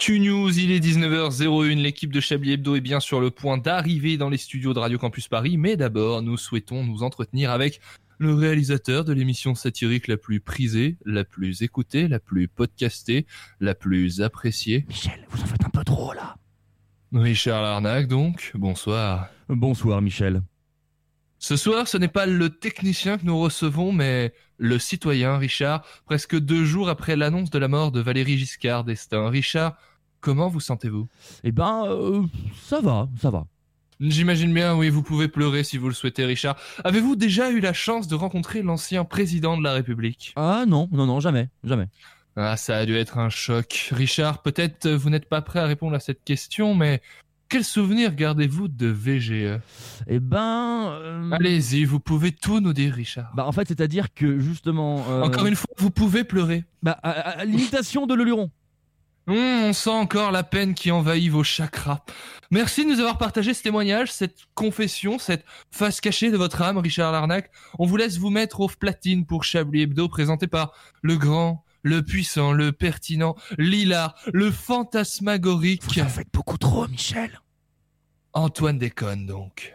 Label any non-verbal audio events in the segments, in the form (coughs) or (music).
Actu News, il est 19h01, l'équipe de Chablis Hebdo est bien sur le point d'arriver dans les studios de Radio Campus Paris, mais d'abord nous souhaitons nous entretenir avec le réalisateur de l'émission satirique la plus prisée, la plus écoutée, la plus podcastée, la plus appréciée. Michel, vous en faites un peu trop là. Richard Larnac donc, bonsoir. Bonsoir Michel. Ce soir, ce n'est pas le technicien que nous recevons, mais le citoyen Richard, presque deux jours après l'annonce de la mort de Valérie Giscard d'Estaing. Richard, comment vous sentez-vous? Eh ben, euh, ça va, ça va. J'imagine bien, oui, vous pouvez pleurer si vous le souhaitez, Richard. Avez-vous déjà eu la chance de rencontrer l'ancien président de la République? Ah non, non, non, jamais, jamais. Ah, ça a dû être un choc. Richard, peut-être vous n'êtes pas prêt à répondre à cette question, mais quel souvenir gardez-vous de VGE Eh ben... euh, Allez-y, vous pouvez tout nous dire, Richard. Bah en fait, c'est-à-dire que justement... euh, Encore une fois, vous pouvez pleurer. Bah, à, à- à l'imitation de Leluron. On sent encore la peine qui envahit vos chakras. Merci de nous avoir partagé ce témoignage, cette confession, cette face cachée de votre âme, Richard Larnac. On vous laisse vous mettre au platine pour Chablis Hebdo, présenté par le grand, le puissant, le pertinent, l'hilar, le fantasmagorique, Vous en faites beaucoup trop, Michel. Antoine Déconne donc.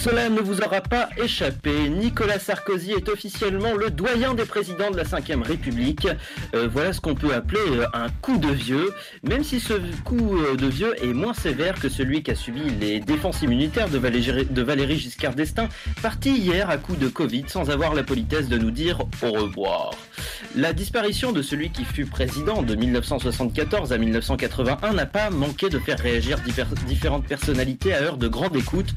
Cela ne vous aura pas échappé. Nicolas Sarkozy est officiellement le doyen des présidents de la Ve République. Euh, voilà ce qu'on peut appeler euh, un coup de vieux, même si ce coup euh, de vieux est moins sévère que celui qu'a subi les défenses immunitaires de Valérie, Giscard d'Estaing, parti hier à coup de Covid sans avoir la politesse de nous dire au revoir. La disparition de celui qui fut président de 1974 à 1981 n'a pas manqué de faire réagir différentes personnalités à heure de grande écoute.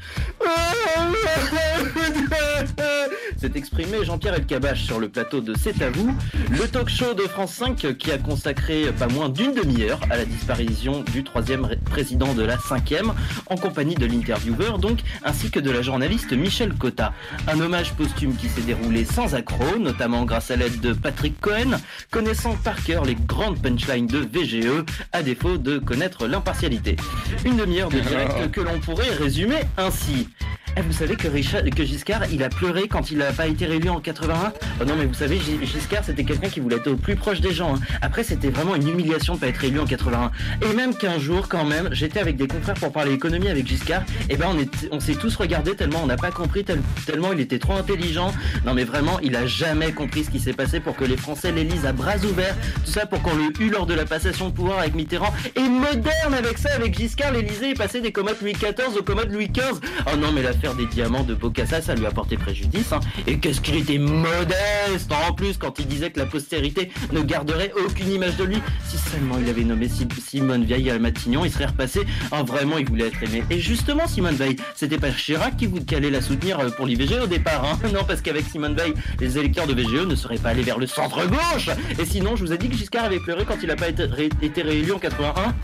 (laughs) s'est exprimé Jean-Pierre Elkabach sur le plateau de C'est à vous, le talk show de France 5 qui a consacré pas moins d'une demi-heure à la disparition du troisième ré- président de la cinquième, en compagnie de l'intervieweur donc, ainsi que de la journaliste Michel Cotta. Un hommage posthume qui s'est déroulé sans accroc, notamment grâce à l'aide de Patrick Cohen, connaissant par cœur les grandes punchlines de VGE, à défaut de connaître l'impartialité. Une demi-heure de direct (laughs) que l'on pourrait résumer ainsi. Eh, vous savez que, Richard, que Giscard, il a pleuré quand il n'a pas été réélu en 81 Oh non, mais vous savez, Gi- Giscard, c'était quelqu'un qui voulait être au plus proche des gens. hein. Après, c'était vraiment une humiliation de pas être élu en 81. Et même qu'un jour, quand même, j'étais avec des confrères pour parler économie avec Giscard, et ben on, est- on s'est tous regardés tellement on n'a pas compris, tel- tellement il était trop intelligent. Non, mais vraiment, il a jamais compris ce qui s'est passé pour que les Français l'élisent à bras ouverts. Tout ça pour qu'on le eut lors de la passation de pouvoir avec Mitterrand. Et moderne avec ça, avec Giscard, l'Elysée est passé des commodes Louis XIV aux commodes Louis XV. Oh non, mais des diamants de Bocassa, ça lui a porté préjudice. hein. Et qu'est-ce qu'il était modeste en plus quand il disait que la postérité ne garderait aucune image de lui. Si seulement il avait nommé Sim- Simone Veil à Matignon, il serait repassé. Ah, vraiment, il voulait être aimé. Et justement, Simone Veil, c'était pas Chirac qui, vous, allait la soutenir euh, pour l'IVG au départ. Hein (laughs) non, parce qu'avec Simone Veil, les électeurs de VGE ne seraient pas allés vers le centre-gauche. Et sinon, je vous ai dit que Giscard avait pleuré quand il n'a pas été, ré- été réélu en 81.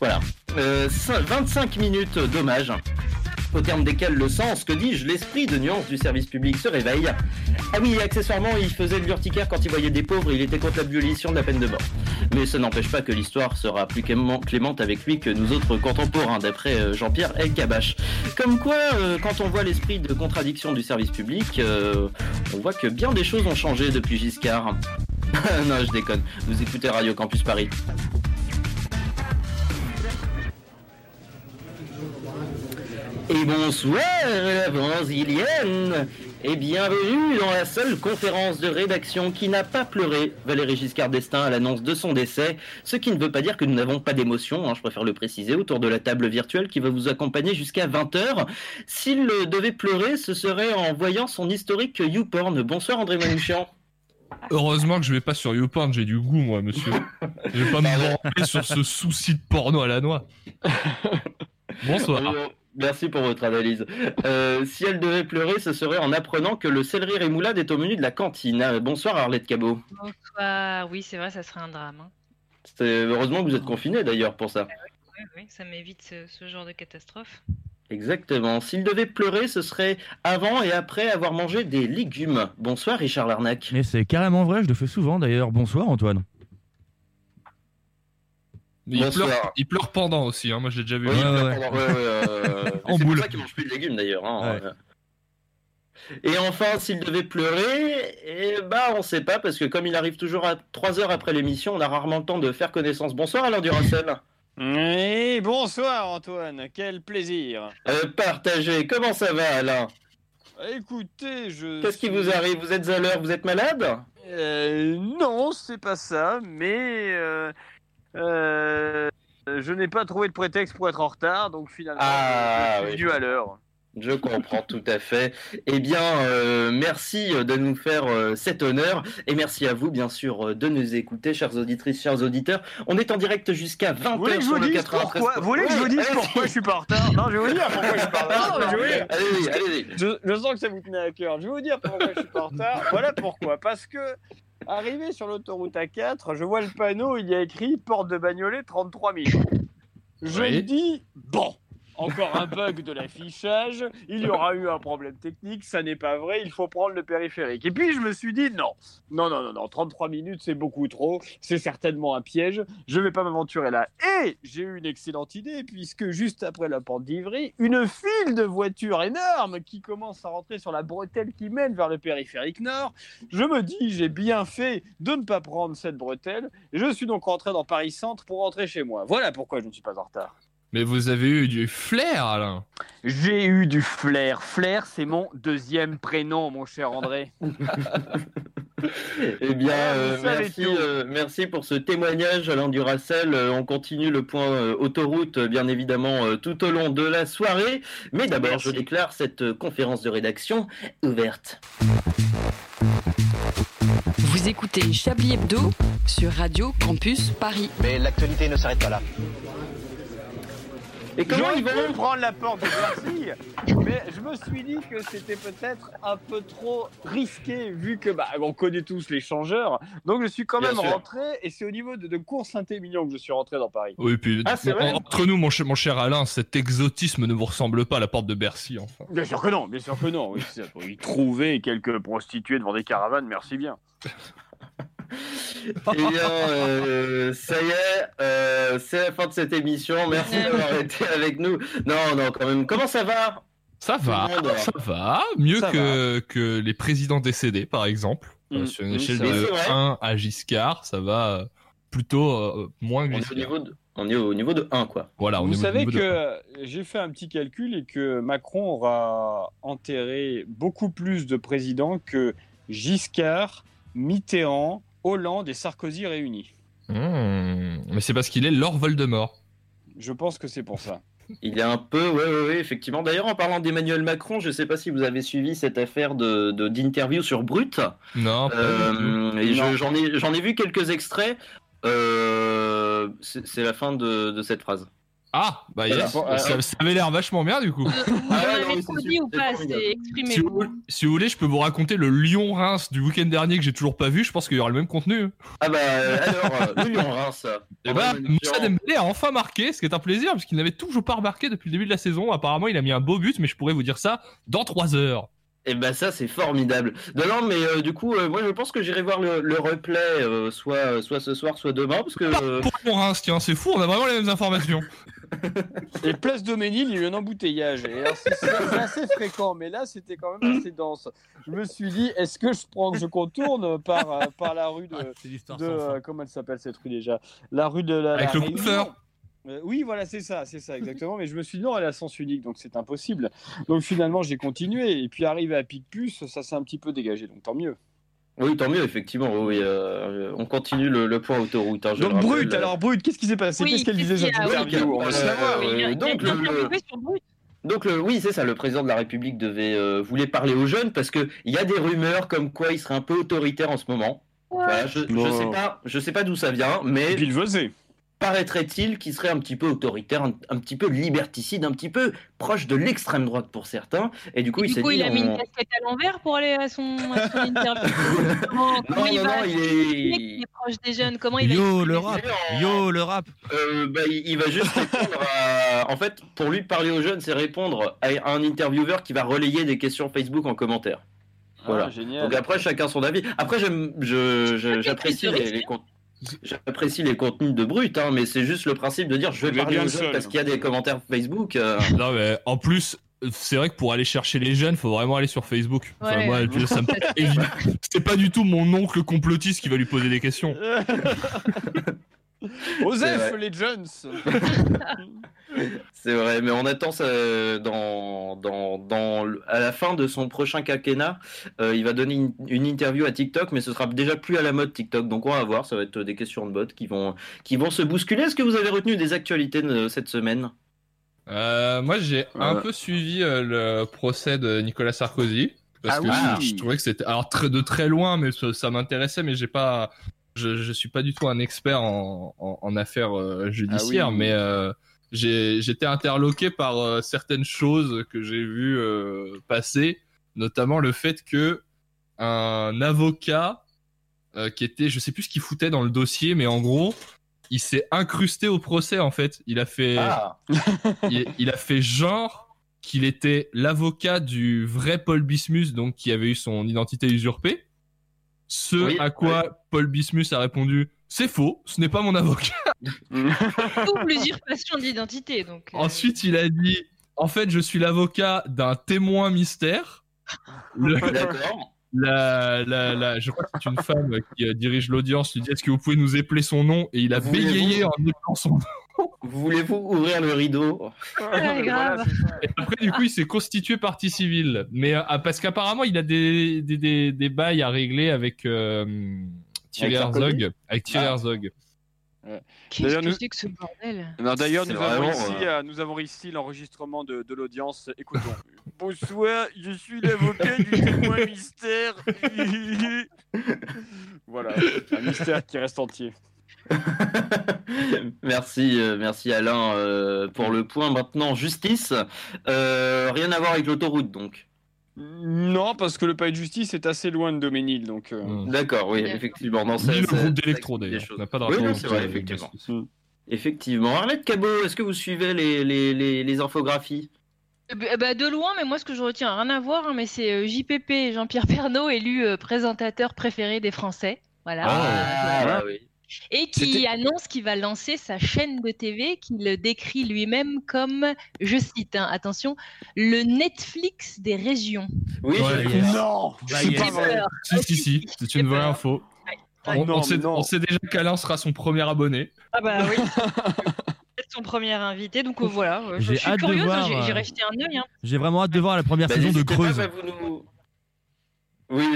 Voilà. Euh, cin- 25 minutes d'hommage au terme desquels le sens, que dis-je, l'esprit de nuance du service public se réveille. Ah oui, accessoirement, il faisait le l'urticaire quand il voyait des pauvres, il était contre l'abolition de la peine de mort. Mais ça n'empêche pas que l'histoire sera plus clément- clémente avec lui que nous autres contemporains, d'après euh, Jean-Pierre Elkabach. Comme quoi, euh, quand on voit l'esprit de contradiction du service public, euh, on voit que bien des choses ont changé depuis Giscard. (laughs) non, je déconne. Vous écoutez Radio Campus Paris. Et bonsoir la Brésilienne et bienvenue dans la seule conférence de rédaction qui n'a pas pleuré Valérie Giscard d'Estaing à l'annonce de son décès, ce qui ne veut pas dire que nous n'avons pas d'émotion, hein, je préfère le préciser, autour de la table virtuelle qui va vous accompagner jusqu'à 20h. S'il devait pleurer, ce serait en voyant son historique YouPorn. Bonsoir André Manouchian. Heureusement que je vais pas sur YouPorn, j'ai du goût, moi, monsieur. Je vais pas me branler sur ce souci de porno à la noix. Bonsoir. Merci pour votre analyse. Euh, si elle devait pleurer, ce serait en apprenant que le céleri rémoulade est au menu de la cantine. Bonsoir Arlette Cabot. Bonsoir. Oui, c'est vrai, ça serait un drame. hein. C'est- Heureusement que vous êtes confiné d'ailleurs pour ça. Oui, Oui, oui, ça m'évite ce, ce genre de catastrophe. Exactement. S'il devait pleurer, ce serait avant et après avoir mangé des légumes. Bonsoir Richard Larnac. Mais c'est carrément vrai, je le fais souvent d'ailleurs. Bonsoir Antoine. Il Bonsoir. pleure, il pleure pendant aussi, hein, moi j'ai déjà vu. Oui, Ouais, il ouais, pleure pendant- ouais, ouais, euh, (laughs) En c'est pour ça qu'il mange plus de légumes d'ailleurs. hein. Ouais. Et enfin, s'il devait pleurer, eh ben, on sait pas parce que comme il arrive toujours à 3 heures après l'émission, on a rarement le temps de faire connaissance. Bonsoir Alain Duracel. Oui, bonsoir Antoine, quel plaisir. Euh, partagez. Comment ça va Alain? Écoutez, je. Qu'est-ce qui vous arrive? Vous êtes à l'heure Vous êtes malade? Euh, Non, c'est pas ça, mais euh, euh, je n'ai pas trouvé de prétexte pour être en retard, donc finalement, Ah, je suis oui. venu à l'heure. Je comprends tout à fait. Eh bien, euh, merci de nous faire euh, cet honneur et merci à vous, bien sûr, euh, de nous écouter, chères auditrices, chers auditeurs. On est en direct jusqu'à 20h Vous voulez que je sur vous le dise 93. pourquoi Vous voulez que je vous dise pourquoi je suis pas en retard? Non, je vais vous dire pourquoi je suis pas en retard. Allez-y, allez-y. Je, je sens que ça vous tenait à cœur. Je vais vous dire pourquoi je suis pas en retard. Voilà pourquoi. Parce que, arrivé sur l'autoroute A4, je vois le panneau, il y a écrit porte de Bagnolet 33 minutes. Je Oui. me dis, bon, encore un bug de l'affichage, il y aura eu un problème technique, ça n'est pas vrai, il faut prendre le périphérique. Et puis je me suis dit, non, non, non, non, non, 33 minutes c'est beaucoup trop, c'est certainement un piège, je vais pas m'aventurer là. Et j'ai eu une excellente idée, puisque juste après la porte d'Ivry, une file de voitures énormes qui commence à rentrer sur la bretelle qui mène vers le périphérique nord. Je me dis, j'ai bien fait de ne pas prendre cette bretelle, et je suis donc rentré dans Paris Centre pour rentrer chez moi. Voilà pourquoi je ne suis pas en retard. Mais vous avez eu du flair, Alain. J'ai eu du flair. Flair, c'est mon deuxième prénom, mon cher André. (laughs) Eh bien, euh, merci, euh, merci pour ce témoignage, Alain Duracel. Euh, on continue le point euh, autoroute, bien évidemment, euh, tout au long de la soirée. Mais d'abord, je déclare cette euh, conférence de rédaction ouverte. Vous écoutez Chablis Hebdo sur Radio Campus Paris. Mais l'actualité ne s'arrête pas là. Et comment ils vont prendre la porte de Bercy, mais je me suis dit que c'était peut-être un peu trop risqué vu que bah, on connaît tous les changeurs. Donc je suis quand même rentré et c'est au niveau de, de cours Saint-Émilion que je suis rentré dans Paris. Oui, puis Ah, entre nous, mon cher, mon cher Alain, cet exotisme ne vous ressemble pas à la porte de Bercy, enfin. Bien sûr que non, bien sûr que non. Oui, y trouver quelques prostituées devant des caravanes, merci bien. (laughs) Eh bien, euh, ça y est, euh, c'est la fin de cette émission. Merci d'avoir été avec nous. Non, non, quand même. Comment ça va? Ça va, ça va. Mieux Ça que, que les présidents décédés, par exemple. Euh, Mm, sur une mm, échelle de vrai. C'est vrai. 1 à Giscard, ça va euh, plutôt euh, moins que on est, au Giscard. niveau de, on est au niveau de 1, quoi. Voilà, on Vous est au savez niveau que j'ai fait un petit calcul et que Macron aura enterré beaucoup plus de présidents que Giscard, Mitterrand, Hollande et Sarkozy réunis. Hmm, Mais c'est parce qu'il est Lord Voldemort. Je pense que c'est pour ça. Il est un peu, ouais, ouais, ouais, effectivement. D'ailleurs, en parlant d'Emmanuel Macron, je ne sais pas si vous avez suivi cette affaire de de- d'interview sur Brut. Non. Euh, je- j'en ai, j'en ai vu quelques extraits. Euh, c'est c'est la fin de, de cette phrase. Ah, bah yes, Voilà. ça, ça avait l'air vachement bien du coup. (laughs) Ah non, ou pas c'est Si vous, exprimez-vous. si vous voulez, je peux vous raconter le Lyon-Reims du week-end dernier que j'ai toujours pas vu. Je pense qu'il y aura le même contenu. Ah bah euh, alors, euh, on rince. Et bah, Moussa Dembélé a enfin marqué, ce qui est un plaisir, parce qu'il n'avait toujours pas remarqué depuis le début de la saison. Apparemment, il a mis un beau but, mais je pourrais vous dire ça dans 3 heures. Et bah ça c'est formidable. Non non mais euh, du coup euh, moi je pense que j'irai voir le, le replay euh, soit soit ce soir soit demain parce que euh, Pour Lyon-Reims, tiens, c'est fou, on a vraiment les mêmes informations. (laughs) Et place Doménil, il y a eu un embouteillage. Alors, c'est assez fréquent, mais là, c'était quand même assez dense. Je me suis dit, est-ce que je prends, je contourne par, euh, par la rue de, de euh, comment elle s'appelle cette rue déjà? La rue de la. Avec la le Réunion. Euh, oui, voilà, c'est ça, c'est ça, exactement. Mais je me suis dit, non, elle à sens unique, donc c'est impossible. Donc finalement, j'ai continué. Et puis, arrivé à Picpus, ça s'est un petit peu dégagé, donc tant mieux. Oui tant mieux effectivement oui euh, on continue le, le point autoroute. hein, je Donc, Brut, alors, Brut, qu'est-ce qui s'est passé? Oui, Qu'est-ce qu'elle disait cette a? Interview On Euh, savoir. Euh, donc, le-. Donc oui, c'est ça, le président de la République devait euh, voulait parler aux jeunes parce que il y a des rumeurs comme quoi il serait un peu autoritaire en ce moment. Voilà, je, Non. sais pas, je sais pas d'où ça vient, mais Et puis, il faisait. Paraîtrait-il, qui serait un petit peu autoritaire, un, un petit peu liberticide, un petit peu proche de l'extrême droite pour certains. Et du coup, Et il du s'est coup, dit. il a mis une casquette à l'envers pour aller à son, à son (laughs) interview. comment, comment Non, il non, va non, il est- qu'il est proche des jeunes? Comment il va Yo le rap, yo le rap. Euh, bah, il il va juste répondre à... En fait, pour lui, parler aux jeunes, c'est répondre à un intervieweur qui va relayer des questions Facebook en commentaire. Voilà. Ah, génial. Donc après, chacun son avis. Après, j'apprécie les, les J'apprécie les contenus de brut, hein, mais c'est juste le principe de dire je vais parler aux jeunes parce qu'il y a des commentaires Facebook. euh, (laughs) Non, mais en plus, c'est vrai que pour aller chercher les jeunes, faut vraiment aller sur Facebook. Enfin, Ouais. moi, me. (laughs) C'est pas du tout mon oncle complotiste qui va lui poser des questions. (laughs) (laughs) Osef, les Jones (laughs) C'est vrai, mais on attend ça euh, dans, dans, dans, à la fin de son prochain quinquennat. euh, il va donner une, une interview à TikTok, mais ce sera déjà plus à la mode TikTok. Donc on va voir, ça va être des questions de bot qui vont, qui vont se bousculer. Est-ce que vous avez retenu des actualités de cette semaine? Euh, moi, j'ai un peu suivi euh, le procès de Nicolas Sarkozy. Parce Ah que oui. je, je trouvais que c'était alors très, de très loin, mais ça, ça m'intéressait, mais j'ai pas, je, je suis pas du tout un expert en, en, en affaires euh, judiciaires, Ah oui. mais euh, j'ai j'étais interloqué par euh, certaines choses que j'ai vues euh, passer, notamment le fait que un avocat euh, qui était, je sais plus ce qu'il foutait dans le dossier, mais en gros, il s'est incrusté au procès en fait. Il a fait Ah, (laughs) il, il a fait genre qu'il était l'avocat du vrai Paul Bismuth, donc qui avait eu son identité usurpée. Ce Oui, à quoi Paul Bismuth a répondu c'est faux, ce n'est pas mon avocat. (laughs) double usurpation d'identité. Donc, euh, Ensuite, il a dit en fait, je suis l'avocat d'un témoin mystère. Le- d'accord. la, la, la- je crois que c'est une femme qui euh, dirige l'audience, lui dit est-ce que vous pouvez nous épeler son nom? Et il a bégayé en épelant son nom. Voulez-vous ouvrir le rideau? Ouais, grave. Et après, du coup, il s'est constitué partie civile. Mais euh, parce qu'apparemment, il a des, des, des, des bails à régler avec euh, Thierry Herzog. Avec Thierry Ah. Herzog. Qu'est-ce D'ailleurs, que nous- c'est que ce bordel? Non, D'ailleurs, C'est nous, avons vraiment, ici, euh, euh, nous avons ici l'enregistrement de, de l'audience. Écoutons. (laughs) Bonsoir, je suis l'avocat du témoin mystère. (laughs) voilà, un mystère qui reste entier. (laughs) merci, euh, merci Alain euh, pour le point. Maintenant, justice. Euh, rien à voir avec l'autoroute, donc. Non, parce que le palais de justice est assez loin de Doménil, donc. euh, Mm. D'accord, oui, effectivement. Non, ça- Ni le groupe d'électro, d'ailleurs. choses. On n'a pas de Oui, c'est vrai, effectivement. le- Effectivement. Arlette Cabot, est-ce que vous suivez les, les, les, les infographies? Euh, bah, bah, de loin, mais moi ce que je retiens, rien à voir, hein, mais c'est JPP, Jean-Pierre Pernaut, élu présentateur préféré des Français. Voilà. Ah, Voilà. oui. Et qui annonce qu'il va lancer sa chaîne de TV, qu'il décrit lui-même comme, je cite, hein, attention, le Netflix des régions. Oui, Ouais, je- yes. Non Bah, C'est pas vrai. peur. Si, si, si, c'est une vraie info. Ah, On, non, on sait, on déjà qu'Alain sera son premier abonné. Ah bah oui. (laughs) C'est son premier invité, donc euh, voilà. euh, Je J'ai suis hâte de curieuse, voir, j'ai euh, un œil. hein. J'ai vraiment hâte de voir la première Bah, saison de n'hésitez pas, Creuse. bah, vous nous- Oui,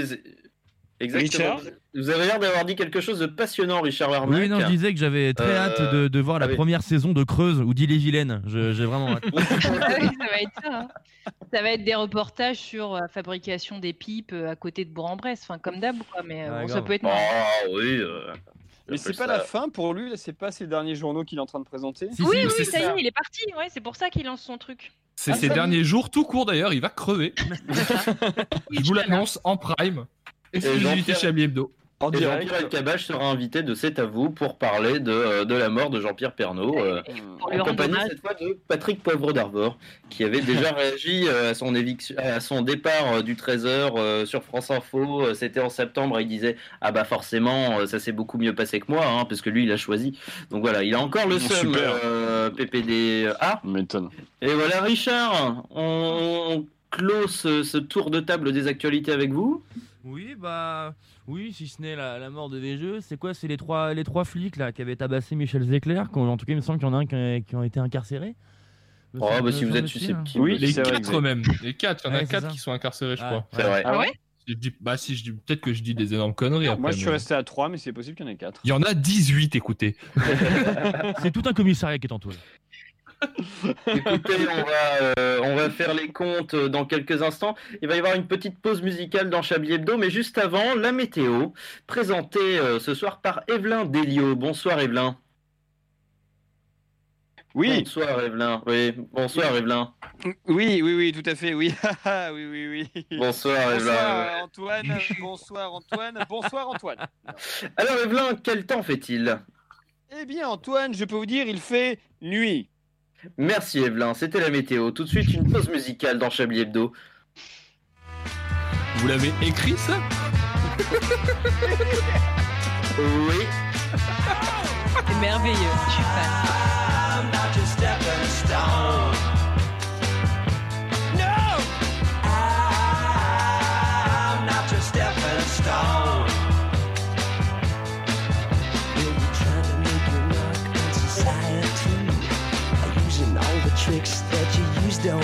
exactement. Richard? Vous avez l'air d'avoir dit quelque chose de passionnant, Richard Larnac. Oui, non, je disais que j'avais très Euh, hâte de, de voir la ah oui. première saison de Creuse ou d'Ille-et-Vilaine. Je- J'ai vraiment hâte. (laughs) Ah oui, ça va être ça. hein. Ça va être des reportages sur la fabrication des pipes euh, à côté de Bourg-en-Bresse, enfin comme d'hab, quoi. Mais euh, Ouais, bon, ça peut être Ah marrant. oui. euh, Mais c'est pas ça. la fin pour lui, c'est pas ces derniers journaux qu'il est en train de présenter Si, Oui, oui, ça y est, il est parti. Ouais, c'est pour ça qu'il lance son truc. C'est Ah, ses derniers jours, tout court d'ailleurs, il va crever. (laughs) Je vous l'annonce en prime. Exclusivité Jean-Pierre- chez Abby Hebdo. En Et direct. Jean-Pierre Elkabbach sera invité de C'est à vous pour parler de, euh, de la mort de Jean-Pierre Pernaut. euh, en compagnie cette fois de Patrick Poivre d'Arvor, qui avait déjà (laughs) réagi euh, à son éviction, à son départ du 13h sur France Info. C'était en septembre. et Il disait ah bah forcément ça s'est beaucoup mieux passé que moi, hein, parce que lui il a choisi. Donc voilà, il a encore le Bon, seum. euh, PPD. M'étonne. et voilà Richard, on, on clôt ce, ce tour de table des actualités avec vous. Oui, bah. Oui, si ce n'est la, la mort de Végeux. C'est quoi C'est les trois, les trois flics là qui avaient tabassé Michel Zecler. En tout cas, il me semble qu'il y en a un qui, a- qui ont été incarcérés. Oh bah si vous êtes susceptible. Oui, Les vrai, quatre même. Les quatre, il y en a Ouais, quatre qui sont incarcérés, je Ouais, crois. C'est vrai. Ah ouais Je dis, bah si, je dis, peut-être que je dis des énormes conneries après. Moi, je suis mais- resté à 3, mais c'est possible qu'il y en ait 4. Il y en a 18, écoutez. (laughs) (laughs) C'est tout un commissariat qui est en toile. Écoutez, on va, euh, on va faire les comptes euh, dans quelques instants. Il va y avoir une petite pause musicale dans Chablis Hebdo, mais juste avant, la météo, présentée euh, ce soir par Evelyn Delio. Bonsoir Evelyn. Oui. Bonsoir Evelyn. Oui, bonsoir Evelyn. Oui, oui, oui, tout à fait, oui. (laughs) oui, oui, oui. Bonsoir Evelyn. Bonsoir Antoine. Bonsoir Antoine. Bonsoir Antoine. Alors Evelyn, quel temps fait-il? Eh bien Antoine, je peux vous dire, il fait nuit. Merci Evelyn, c'était la météo. Tout de suite une pause musicale dans Chablis Hebdo. Vous l'avez écrit ça? Oui. C'est merveilleux. Je suis fan. Tricks that you used on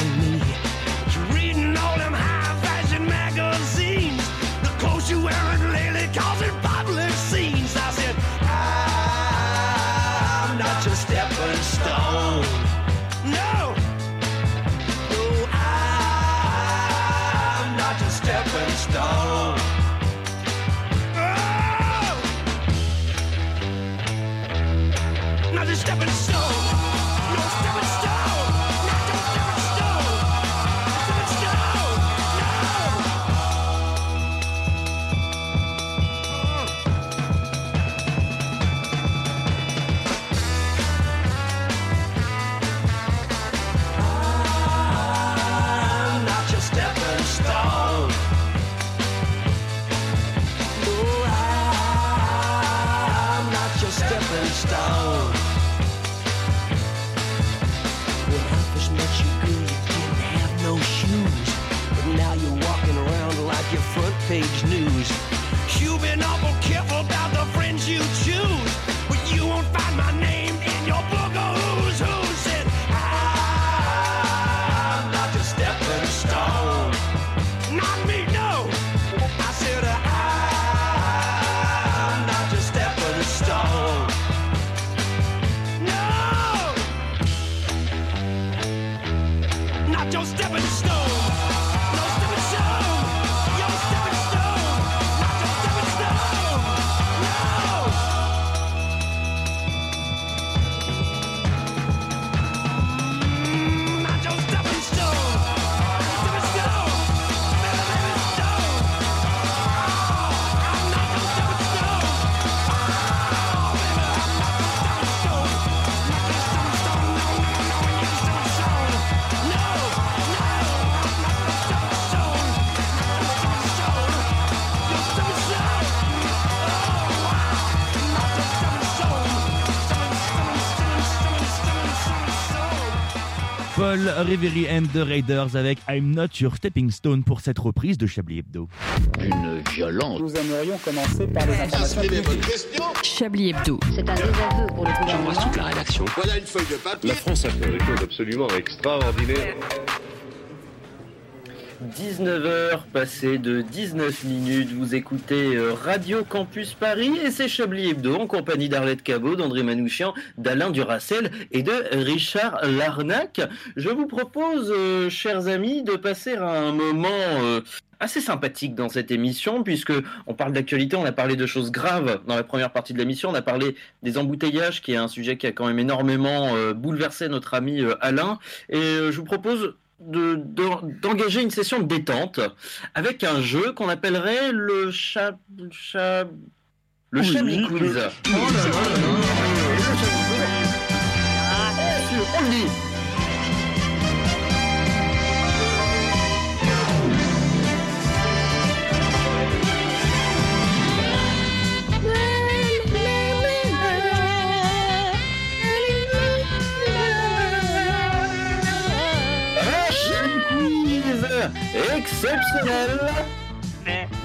Reverie and the Raiders avec I'm Not Your Stepping Stone pour cette reprise de Chablis Hebdo. Une violence. Nous aimerions commencer par les informations. Chablis Hebdo. C'est un désaveu pour le gouvernement. toute la rédaction. Voilà une feuille de papier. La France a fait des choses absolument extraordinaires. 19h passées de 19 minutes, vous écoutez euh, Radio Campus Paris et c'est Chablis Hebdo en compagnie d'Arlette Cabot, d'André Manouchian, d'Alain Duracel et de Richard Larnac. Je vous propose, euh, chers amis, de passer un moment euh, assez sympathique dans cette émission puisque on parle d'actualité, on a parlé de choses graves dans la première partie de l'émission, on a parlé des embouteillages qui est un sujet qui a quand même énormément bouleversé notre ami Alain. Et je vous propose de- de- d'engager une session de détente avec un jeu qu'on appellerait le chat, chat le Oui, Chablis le- quiz. Oh là là là On le dit. Exceptionnel.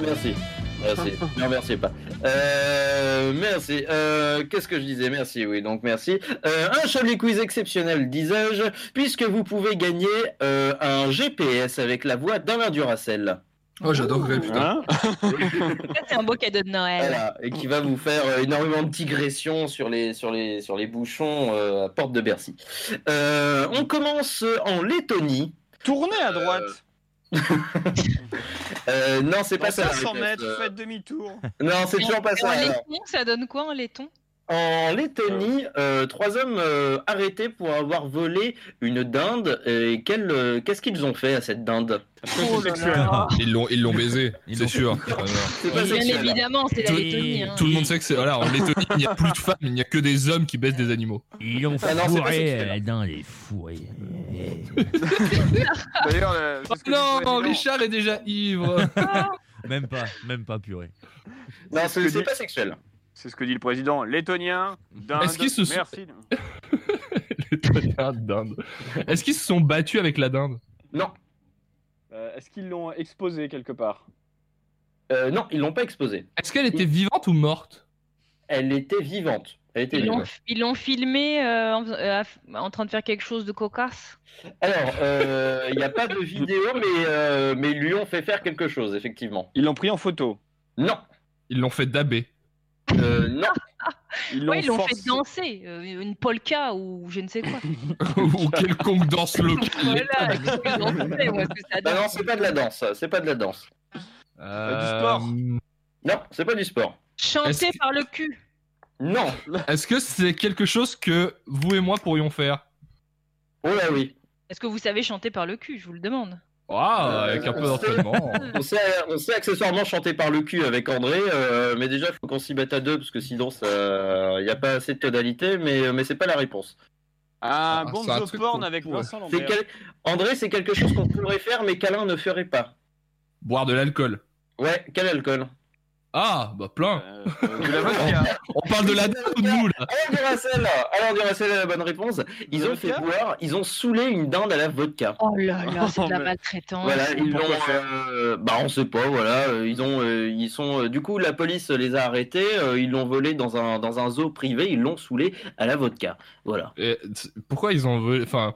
Merci. Merci. Ne remerciez pas. Euh, merci. Euh, Qu'est-ce que je disais? Merci, oui, donc merci. Euh, un Chablis Quiz exceptionnel, disais-je, puisque vous pouvez gagner euh, un GPS avec la voix d'Alain Duracel. Oh, j'adorerais, putain. (laughs) Ça, c'est un beau cadeau de Noël. Voilà, et qui va vous faire euh, énormément de digressions sur les, sur les, sur les bouchons euh, à Porte de Bercy. Euh, on commence en Lettonie. Tournez à droite. Euh, non, c'est pas ça. la 500 réponse, mètres, euh. faites demi-tour. Non, c'est toujours pas ça. en laiton, ça donne quoi en laiton En Lettonie, euh, trois hommes euh, arrêtés pour avoir volé une dinde. Et euh, qu'est-ce qu'ils ont fait à cette dinde? Oh là là. Ils l'ont, ils l'ont baisé, c'est sûr. C'est pas Bien évidemment, c'est la Tout- Lettonie. hein. Tout le monde sait que c'est. Voilà, en Lettonie, il n'y a plus de femmes, il n'y a que des hommes qui baissent des animaux. Ils l'ont Ah fourré, sexuel. la dinde est fourrée. (laughs) D'ailleurs, euh, c'est ce que dit le Non. Richard est déjà ivre. (laughs) Même pas, même pas purée. Non, ce c'est dit- pas sexuel. C'est ce que dit le président lettonien. Dinde. Est-ce qu'ils se sont- Merci. (laughs) Lettonien, dinde. Est-ce qu'ils se sont battus avec la dinde? Non, Euh, Est-ce qu'ils l'ont exposé quelque part? Euh, non, ils l'ont pas exposée. Est-ce qu'elle était vivante ou morte? Elle était vivante. Elle était Ils l'ont, vivante. ils l'ont filmé euh, en, euh, en train de faire quelque chose de cocasse? Alors, euh, il n'y a pas de vidéo, mais, euh, mais ils lui ont fait faire quelque chose, effectivement. Ils l'ont pris en photo? Non, Ils l'ont fait dabber. Euh, non, Ils l'ont Ouais, ils l'ont forcé- fait danser, euh, une polka ou je ne sais quoi. (laughs) ou quelconque danse locale. voilà, qu'est-ce qu'ils ont fait, moi, parce que ça Bah non, c'est pas de la danse. C'est pas de la danse. Euh, sport. Non, c'est pas du sport. Chanter par le cul. Non. Est-ce que c'est quelque chose que vous et moi pourrions faire? Oh là oui. Est-ce que vous savez chanter par le cul Je vous le demande. Ah, avec un peu d'entraînement. (laughs) On sait, on sait accessoirement chanter par le cul avec André, euh, mais déjà, il faut qu'on s'y mette à deux, parce que sinon, il n'y a pas assez de tonalité, mais, mais c'est pas la réponse. Un Ah, c'est un bonzo porn avec. Vincent C'est Lambert. quel- André, c'est quelque chose qu'on pourrait faire, mais qu'Alain ne ferait pas. Boire de l'alcool. Ouais, quel alcool? Ah, bah plein. Euh, euh, de la vodka. (laughs) On parle de la dinde ou de nous là Alain Duracell Alain Duracell a la bonne réponse. Ils ont fait boire, ils ont saoulé une dinde à la vodka. Oh là là, c'est de la maltraitance. Voilà, ils l'ont. Euh, bah, on sait pas. Voilà, euh, ils ont, euh, ils sont. euh, du coup, la police les a arrêtés. euh, ils l'ont volé dans un dans un zoo privé. Ils l'ont saoulé à la vodka. Voilà. Et t- Pourquoi ils ont volé Enfin,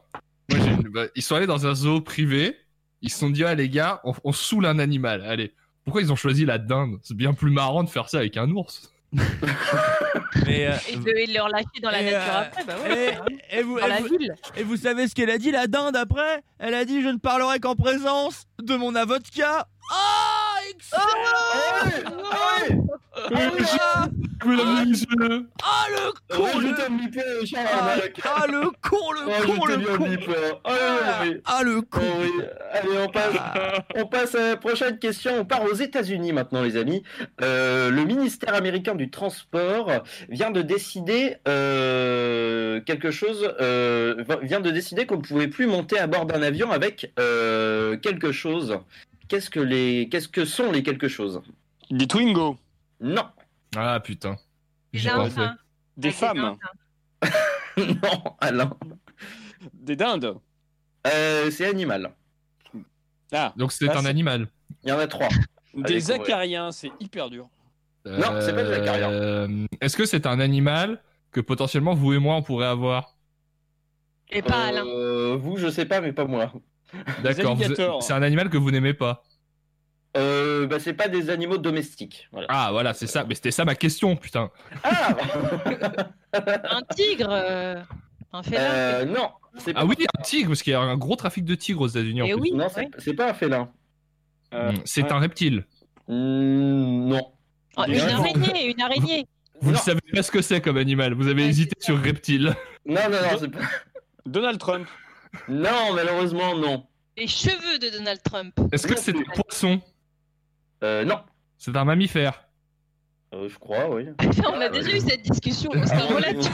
moi, j'ai une- bah, ils sont allés dans un zoo privé. Ils se sont dit, ah les gars, on, on saoule un animal. Allez. Pourquoi ils ont choisi la dinde? C'est bien plus marrant de faire ça avec un ours. (laughs) Mais, euh, Et de, leur lâcher dans la Et, nature euh, après, bah ouais. et, et vous, Dans et la vous- ville. et vous savez ce qu'elle a dit, la dinde, après? Elle a dit Je ne parlerai qu'en présence de mon avocat. Ah Excellent et messieurs, ah, le con le... Charles ah, ah, le con, le con, le con euh. Ah, Ah, ah, le Oh, con oui. Allez, on passe, on passe à la prochaine question. On part aux États-Unis maintenant, les amis. Euh, le ministère américain du transport vient de décider euh, quelque chose. euh, vient de décider qu'on ne pouvait plus monter à bord d'un avion avec euh, quelque chose. Qu'est-ce que les, qu'est-ce que sont les quelque chose? Des Twingo. Non, Ah putain. Hein. Des Avec femmes. (laughs) non, Alain. Des dindes. Euh, c'est animal. Ah. Donc c'est Bah, un animal. Il y en a trois. Des acariens, c'est hyper dur. Non, c'est pas des acariens. Euh, Est-ce que c'est un animal que potentiellement vous et moi on pourrait avoir? Et pas Alain. Euh, vous, je sais pas, mais pas moi. D'accord. C'est un animal que vous n'aimez pas. Euh, bah, c'est pas des animaux domestiques. Voilà. Ah voilà, c'est ça. Mais c'était ça ma question, putain. Ah, Un tigre. euh, Un félin. euh, non, c'est pas. Ah oui, un tigre, parce qu'il y a un gros trafic de tigres aux États-Unis. en Eh plus. oui. Non, c'est pas un félin. Euh, Mm, C'est ouais. un reptile. Mm, non. Oh, une araignée, une araignée. Vous ne savez pas ce que c'est comme animal. Vous avez Ouais, hésité sur reptile. Non, non, non, c'est pas. Donald Trump. Non, malheureusement, non. Les cheveux de Donald Trump. Est-ce que c'est plus. un poisson Euh, non. C'est un mammifère. Euh, je crois, oui. (laughs) On a déjà eu cette discussion. C'est un relatif.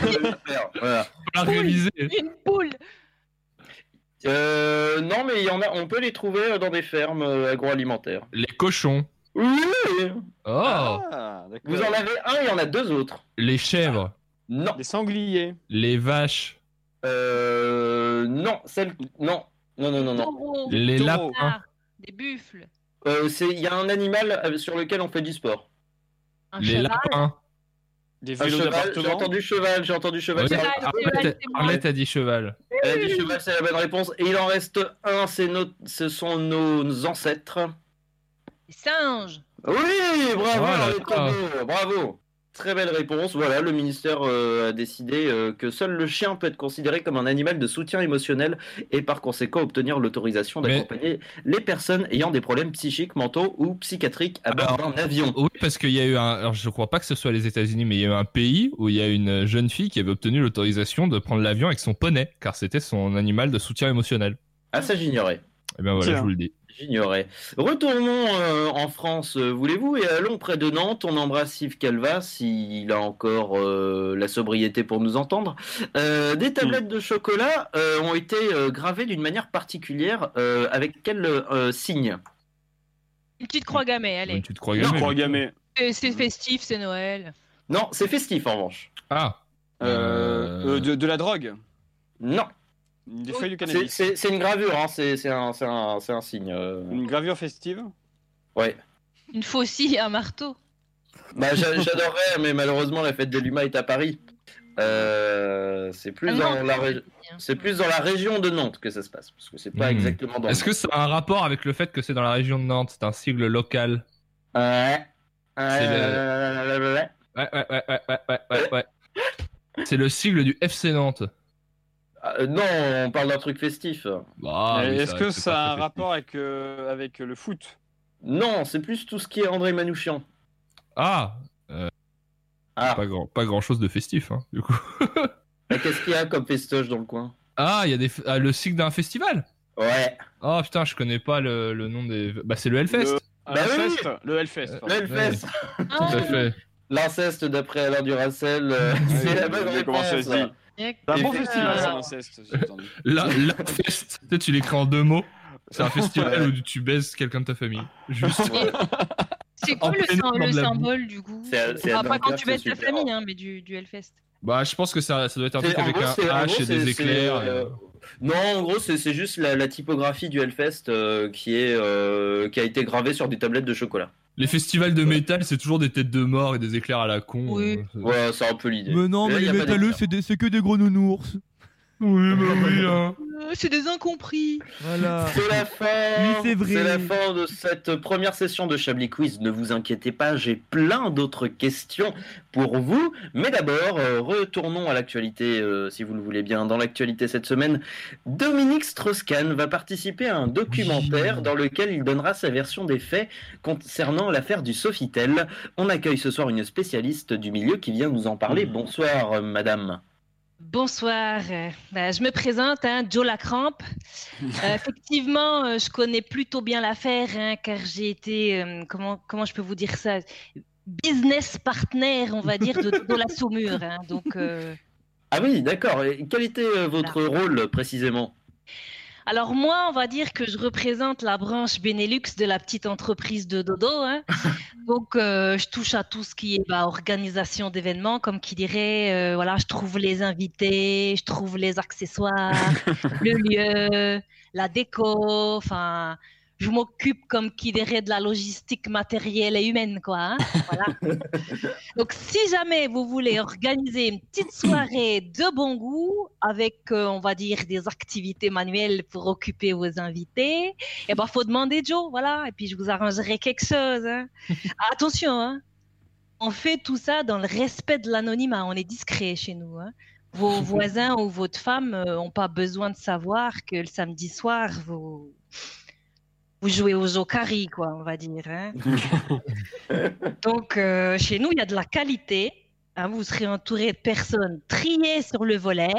Voilà. On l'a Poule. révisé. Une poule. Euh, non, mais il y en a. On peut les trouver dans des fermes euh, agroalimentaires. Les cochons. Oui. Oh Ah. Vous en avez un, il y en a deux autres. Les chèvres. Non. Des sangliers. Les vaches. Euh, non, celle. Non. Non, non, non, non. Les lapins. Des buffles. Euh, c'est- Il y a un animal euh, sur lequel on fait du sport. Un Les cheval. lapins. Des vélos cheval, j'ai entendu cheval, j'ai entendu cheval. Ouais, Arlette, a dit cheval. Elle a dit cheval, c'est la bonne réponse. Et il en reste un, c'est nos... ce sont nos ancêtres. Les singes. Oui, bravo, Oh là Arlette là. Cabot, bravo. Très belle réponse. Voilà, le ministère euh, a décidé euh, que seul le chien peut être considéré comme un animal de soutien émotionnel et par conséquent obtenir l'autorisation Mais- d'accompagner les personnes ayant des problèmes psychiques, mentaux ou psychiatriques à bord d'un avion. Oui, parce qu'il y a eu un. Alors, je crois pas que ce soit les États-Unis, mais il y a eu un pays où il y a une jeune fille qui avait obtenu l'autorisation de prendre l'avion avec son poney, car c'était son animal de soutien émotionnel. Ah, ça j'ignorais. Et bien voilà, Tiens. je vous le dis. J'ignorais. Retournons euh, en France, euh, voulez-vous, et allons près de Nantes. On embrasse Yves Calva, s'il a encore euh, la sobriété pour nous entendre. Euh, des tablettes de chocolat euh, ont été euh, gravées d'une manière particulière. euh, avec quel euh, signe? Une petite croix gammée, allez. Tu te crois Je gamin, crois mais- gammé. Euh, C'est festif, c'est Noël. Non, c'est festif en revanche. Ah. Euh, euh, de, de la drogue? Non, Des feuilles de c'est- cannabis. c'est c'est une gravure, hein, c'est un, signe. euh. Une gravure festive. Ouais. Une faucille, un marteau. Bah, j'a- j'adorerais, mais malheureusement la fête des Luma est à Paris. Euh, c'est plus Ah dans la c'est plus dans la région de Nantes que ça se passe, parce que c'est pas Hmm. exactement dans. Est-ce que ça a un rapport avec le fait que c'est dans la région de Nantes? C'est un sigle local. Ouais. C'est Euh, Ouais, ouais, ouais, ouais, ouais, ouais, ouais, ouais. C'est le sigle du FC Nantes. Euh, non, on parle d'un truc festif. Bah, Est-ce que c'est ça a un rapport avec, euh, avec le foot? Non, c'est plus tout ce qui est André Manouchian. Ah, Ah, pas grand, pas grand chose de festif, hein, du coup. (laughs) qu'est-ce qu'il y a comme festoche dans le coin? Ah, il y a des, f- ah, le sigle d'un festival? Ouais. Oh putain, je connais pas le, le nom des. Bah, c'est le Hellfest. Le Bah oui. Hellfest Le Hellfest. Euh. Tout Ah, à fait. L'inceste d'après Alain Duracel. euh, c'est la bonne mais comment ça réponse. se dit un bon festival, Euh, ça, l'inceste. j'ai (laughs) entendu. La, la fest. Tu sais, tu l'écris en deux mots. C'est un festival où tu baises quelqu'un de ta famille. Juste. C'est En quoi le, plein sym- dans le de la symbole du coup C'est- c'est à Pas quand Dunkerque, tu baises c'est ta super. famille, hein, mais du, du Hellfest. Bah, je pense que ça, ça doit être un C'est- truc en avec gros, un c'est- en H gros, et des c'est- éclairs. c'est, euh, Non, en gros, c'est c'est juste la, la typographie du Hellfest euh, qui, est, euh, qui a été gravée sur des tablettes de chocolat. Les festivals de métal, c'est toujours des têtes de mort et des éclairs à la con. Oui. euh, Ouais, c'est un peu l'idée. Mais non, là, mais a les métalleux, d'éclair. c'est des- c'est que des gros nounours. Oui, bah oui, hein. Euh, C'est des incompris. Voilà. C'est la fin. Oui, c'est vrai. la fin de cette première session de Chablis Quiz. Ne vous inquiétez pas, j'ai plein d'autres questions pour vous. Mais d'abord, euh, retournons à l'actualité, euh, si vous le voulez bien. Dans l'actualité cette semaine, Dominique Strauss-Kahn va participer à un documentaire dans lequel il donnera sa version des faits concernant l'affaire du Sofitel. On accueille ce soir une spécialiste du milieu qui vient nous en parler. Bonsoir, euh, madame. Bonsoir, euh, ben, je me présente, hein, Joe Lacrampe. (laughs) Euh, effectivement, euh, je connais plutôt bien l'affaire, hein, car j'ai été, euh, comment, comment je peux vous dire ça, business partner, on va dire, de, de la Saumure. hein. donc, Ah oui, d'accord. Et quel était votre rôle précisément? Alors moi, on va dire que je représente la branche Benelux de la petite entreprise de Dodo. hein. (laughs) Donc, euh, je touche à tout ce qui est bah, organisation d'événements, comme qui dirait, euh, voilà, je trouve les invités, je trouve les accessoires, (laughs) le lieu, la déco, enfin, je m'occupe comme qui dirait de la logistique matérielle et humaine, quoi. hein. Voilà. (laughs) Donc, si jamais vous voulez organiser une petite soirée de bon goût avec, euh, on va dire, des activités manuelles pour occuper vos invités, eh ben, faut demander Joe, voilà. Et puis, je vous arrangerai quelque chose. hein. (laughs) Attention, hein. On fait tout ça dans le respect de l'anonymat. On est discret chez nous. hein. Vos (laughs) voisins ou votre femme n'ont pas besoin de savoir que le samedi soir, vous, vous jouez aux Okari, quoi, on va dire. hein. (laughs) Donc, euh, chez nous, il y a de la qualité. hein, vous serez entouré de personnes triées sur le volet.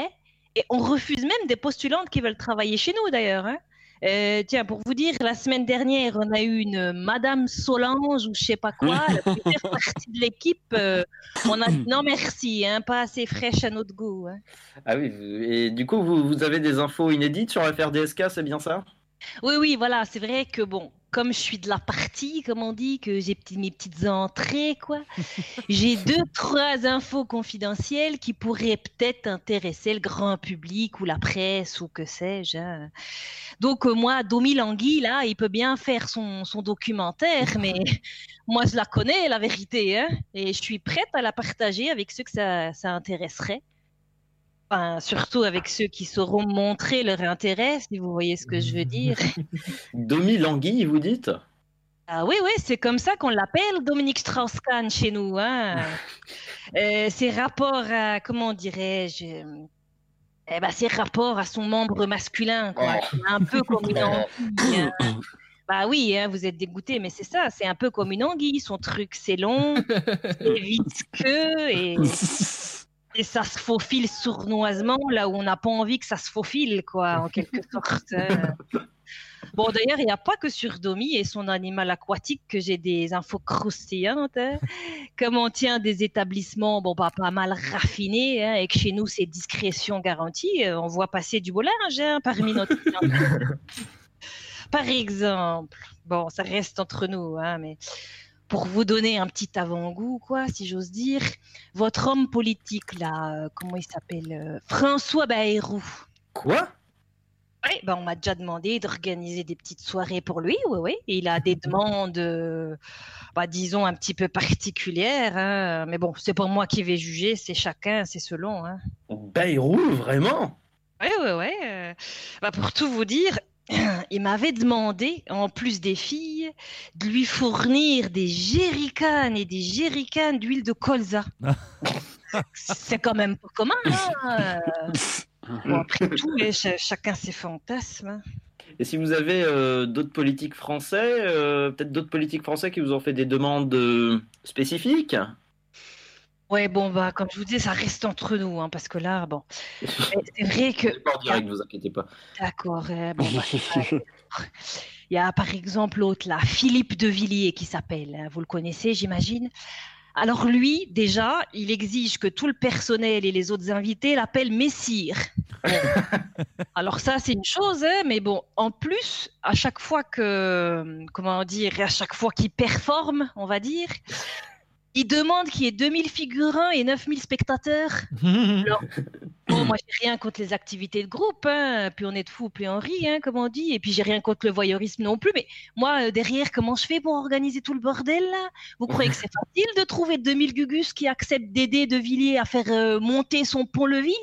Et on refuse même des postulantes qui veulent travailler chez nous, d'ailleurs. hein. Euh, tiens, pour vous dire, la semaine dernière, on a eu une Madame Solange ou je sais pas quoi, la première (laughs) partie de l'équipe. euh, on a dit non merci, hein, pas assez fraîche à notre goût. Ah oui, et du coup, vous, vous avez des infos inédites sur l'affaire DSK, c'est bien ça? Oui, oui, voilà, c'est vrai que bon, comme je suis de la partie, comme on dit, que j'ai mes petites entrées, quoi, (laughs) j'ai deux, trois infos confidentielles qui pourraient peut-être intéresser le grand public ou la presse ou que sais-je. hein. Donc, euh, moi, Domi Langui, là, il peut bien faire son, son documentaire, mais (laughs) moi, je la connais, la vérité, hein, et je suis prête à la partager avec ceux que ça, ça intéresserait. Enfin, surtout avec ceux qui sauront montrer leur intérêt, si vous voyez ce que je veux dire. (laughs) Domi Languille, vous dites? Ah oui, oui, c'est comme ça qu'on l'appelle, Dominique Strauss-Kahn chez nous. Hein. (laughs) Euh, ses rapports à, comment dirais-je, euh, eh ben, ses rapports à son membre masculin, quoi. Oh. Un peu comme une (laughs) anguille. hein. Bah oui, hein, vous êtes dégoûté, mais c'est ça, c'est un peu comme une anguille. Son truc, c'est long, c'est visqueux et, et ça se faufile sournoisement là où on n'a pas envie que ça se faufile, quoi, en quelque sorte. (laughs) Bon, d'ailleurs, il n'y a pas que sur Domi et son animal aquatique que j'ai des infos croustillantes. hein. Comme on tient des établissements bon, bah, pas mal raffinés hein, et que chez nous, c'est discrétion garantie, euh, on voit passer du beau linge hein, parmi notre. (laughs) Par exemple, bon, ça reste entre nous, hein, mais pour vous donner un petit avant-goût, quoi, si j'ose dire, votre homme politique, là, euh, comment il s'appelle euh, François Bayrou. Quoi? Oui, ben on m'a déjà demandé d'organiser des petites soirées pour lui, oui, oui. Il a des demandes, euh, bah, disons, un petit peu particulières, hein, mais bon, c'est pas moi qui vais juger, c'est chacun, c'est selon. Hein. Bayrou, vraiment? Oui, oui, oui. bah, pour tout vous dire, (coughs) il m'avait demandé, en plus des filles, de lui fournir des jerrycans et des jerrycans d'huile de colza. (laughs) c'est quand même pas commun. Hein. Bon, après tout, ch- chacun ses fantasmes. hein. Et si vous avez euh, d'autres politiques français, euh, peut-être d'autres politiques français qui vous ont fait des demandes euh, spécifiques? Ouais, bon, bah, comme je vous dis, ça reste entre nous, hein, parce que là, bon, (laughs) eh, c'est vrai que. Pas en direct, vous inquiétez pas. D'accord. euh, bon, bah. (laughs) Il y a par exemple l'autre là, Philippe de Villiers qui s'appelle. hein, Vous le connaissez, j'imagine. Alors lui, déjà, il exige que tout le personnel et les autres invités l'appellent Messire. (laughs) Alors ça, c'est une chose, hein, mais bon, en plus, à chaque fois que, comment dire, à chaque fois qu'il performe, on va dire, il demande qu'il y ait 2000 figurants et 9000 spectateurs. (laughs) Alors, bon, moi, j'ai rien contre les activités de groupe, hein. plus on est de fous, plus on rit, hein, comme on dit, et puis j'ai rien contre le voyeurisme non plus, mais moi, euh, derrière, comment je fais pour organiser tout le bordel, là? Vous croyez que c'est facile de trouver 2000 gugus qui acceptent d'aider De Villiers à faire euh, monter son pont-levis?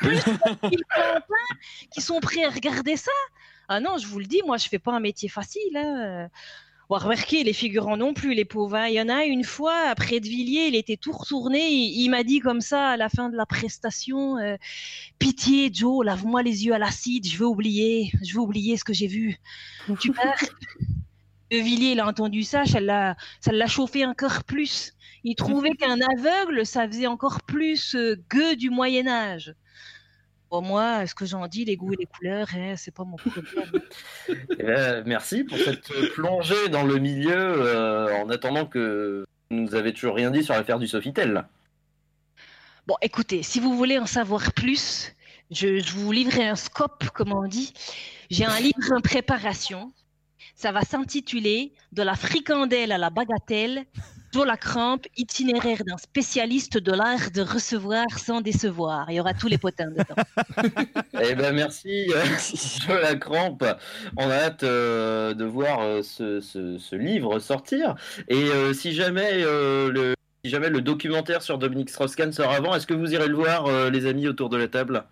Plus 2000 clampins (laughs) qui sont prêts à regarder ça? Ah non, je vous le dis, moi, je fais pas un métier facile, hein. Remarquez, les figurants non plus, les pauvres. hein. Il y en a une fois, après de Villiers, il était tout retourné. Il, il m'a dit comme ça à la fin de la prestation euh, Pitié, Joe, lave-moi les yeux à l'acide, je veux oublier, je veux oublier ce que j'ai vu. Tu (laughs) pars De Villiers, il a entendu ça, ça l'a ça l'a chauffé encore plus. Il trouvait qu'un aveugle, ça faisait encore plus euh, gueux du Moyen-Âge. Bon, moi, ce que j'en dis, les goûts et les couleurs, hein, c'est pas mon problème. Eh ben, merci pour cette plongée dans le milieu euh, en attendant que vous nous avez toujours rien dit sur l'affaire du Sofitel. Bon, écoutez, si vous voulez en savoir plus, je, je vous livrerai un scope, comme on dit. J'ai un livre en préparation. Ça va s'intituler De la fricandelle à la bagatelle, Joe la crampe, itinéraire d'un spécialiste de l'art de recevoir sans décevoir. Il y aura tous les potins dedans. (laughs) Eh ben merci, euh, (laughs) je la crampe. On a hâte euh, de voir euh, ce, ce- ce livre sortir. Et euh, si jamais euh, le si jamais le documentaire sur Dominique Strauss-Kahn sort avant, est-ce que vous irez le voir, euh, les amis autour de la table?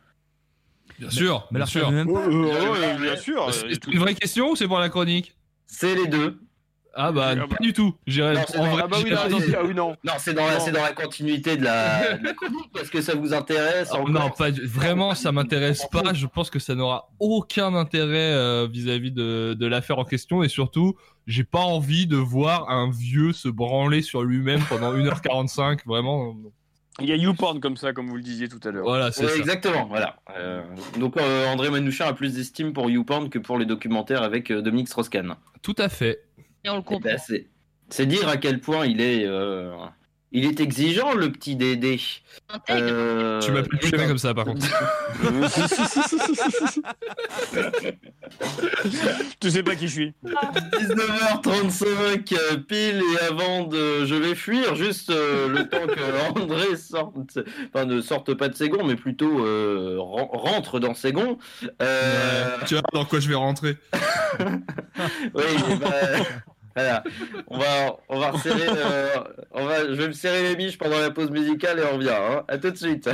Bien sûr, mais bien alors, ça sûr. même pas. bien sûr. C'est une vraie question ou c'est pour la chronique? C'est les deux. Ah bah, Ah bah. pas du tout. J'irai Non, c'est en vrai. Ah bah oui, non, ah oui, non. Non, c'est dans, la- dans continuité de la, de la (laughs) chronique parce que ça vous intéresse. Encore. non, pas du- vraiment, ça m'intéresse pas. Je pense que ça n'aura aucun intérêt euh, vis-à-vis de, de l'affaire en question et surtout, j'ai pas envie de voir un vieux se branler sur lui-même pendant 1h45. Vraiment, non. Il y a YouPorn comme ça, comme vous le disiez tout à l'heure. voilà, c'est Ouais, ça. exactement, voilà. Euh, donc euh, André Manouchian a plus d'estime pour YouPorn que pour les documentaires avec euh, Dominique Strauss-Kahn. Tout à fait. Et on le Eh comprend. ben, c'est c'est dire à quel point il est, euh, il est exigeant le petit Dédé. Euh, Tu m'appelles plus jamais comme ça, par contre. (laughs) tu sais pas qui je suis. 19h35 euh, pile et avant de je vais fuir juste euh, le (laughs) temps que André sorte enfin ne sorte pas de ses gonds mais plutôt euh, ren- rentre dans ses gonds euh, Tu vois dans quoi je vais rentrer. (laughs) oui bah, voilà on va on va resserrer euh, on va je vais me serrer les biches pendant la pause musicale et on revient hein. à tout de suite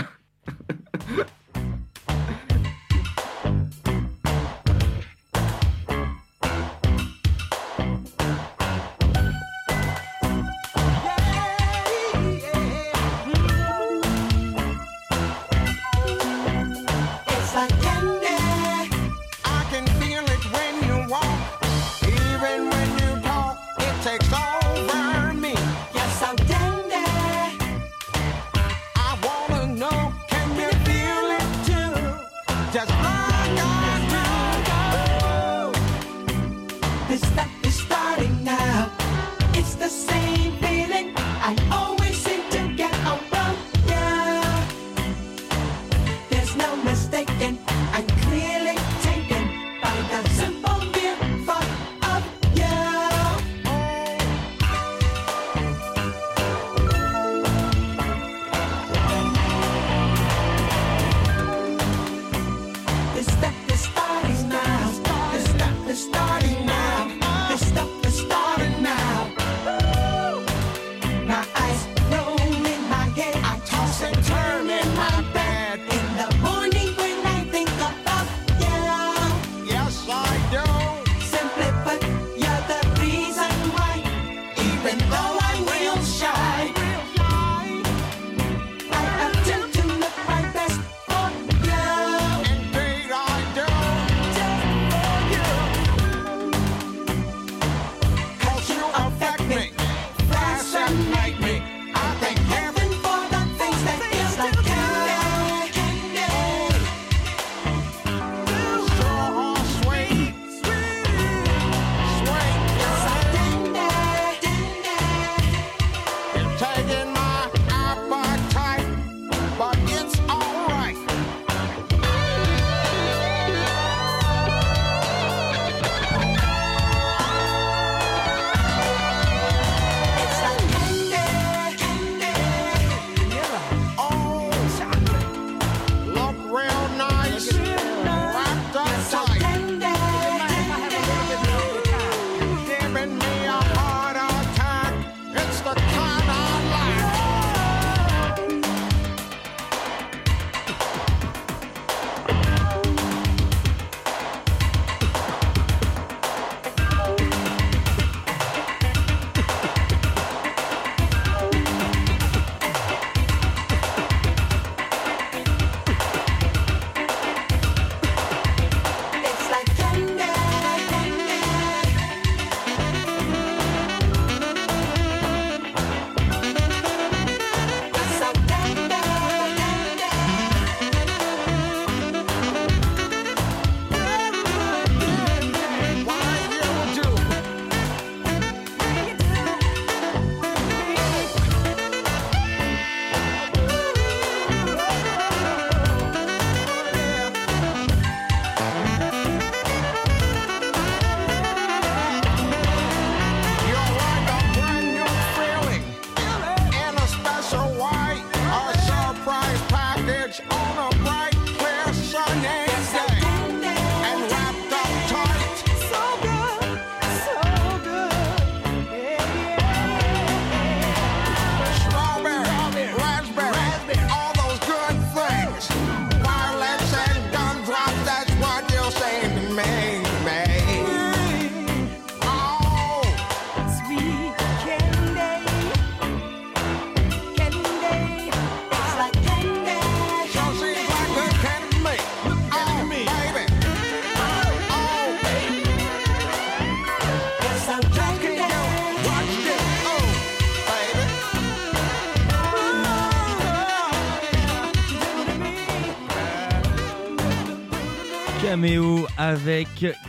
caméo avec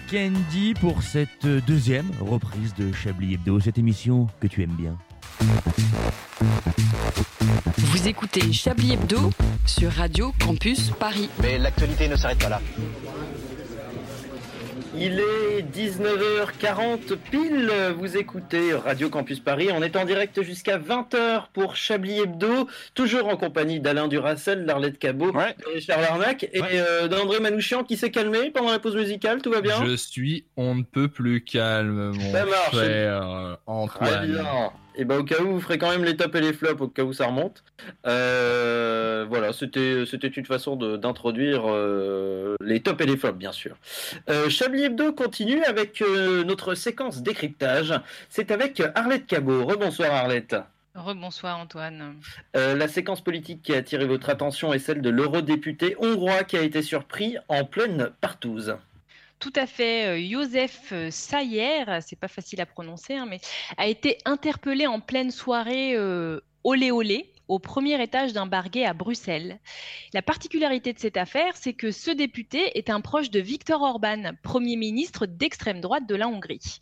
Candy pour cette deuxième reprise de Chablis Hebdo, cette émission que tu aimes bien. Vous écoutez Chablis Hebdo sur Radio Campus Paris. Mais l'actualité ne s'arrête pas là. Il est 19h40 pile, vous écoutez Radio Campus Paris, on est en direct jusqu'à 20h pour Chablis Hebdo, toujours en compagnie d'Alain Duracel, d'Arlette Cabot, de Richard Larnac et euh, d'André Manouchian qui s'est calmé pendant la pause musicale, tout va bien? Je suis on ne peut plus calme, mon Ça marche. cher euh, Très Antoine. bien. Et ben au cas où, vous ferez quand même les tops et les flops, au cas où ça remonte. Euh, voilà, c'était une façon d'introduire euh, les tops et les flops, bien sûr. Euh, Chablis Hebdo continue avec notre séquence décryptage. C'est avec Arlette Cabot. Rebonsoir Arlette. Rebonsoir Antoine. Euh, la séquence politique qui a attiré votre attention est celle de l'eurodéputé hongrois qui a été surpris en pleine partouze. Tout à fait, euh, Joseph euh, Sayer, c'est pas facile à prononcer, hein, mais a été interpellé en pleine soirée euh, olé olé au premier étage d'un barguet à Bruxelles. La particularité de cette affaire, c'est que ce député est un proche de Viktor Orban, Premier ministre d'extrême droite de la Hongrie.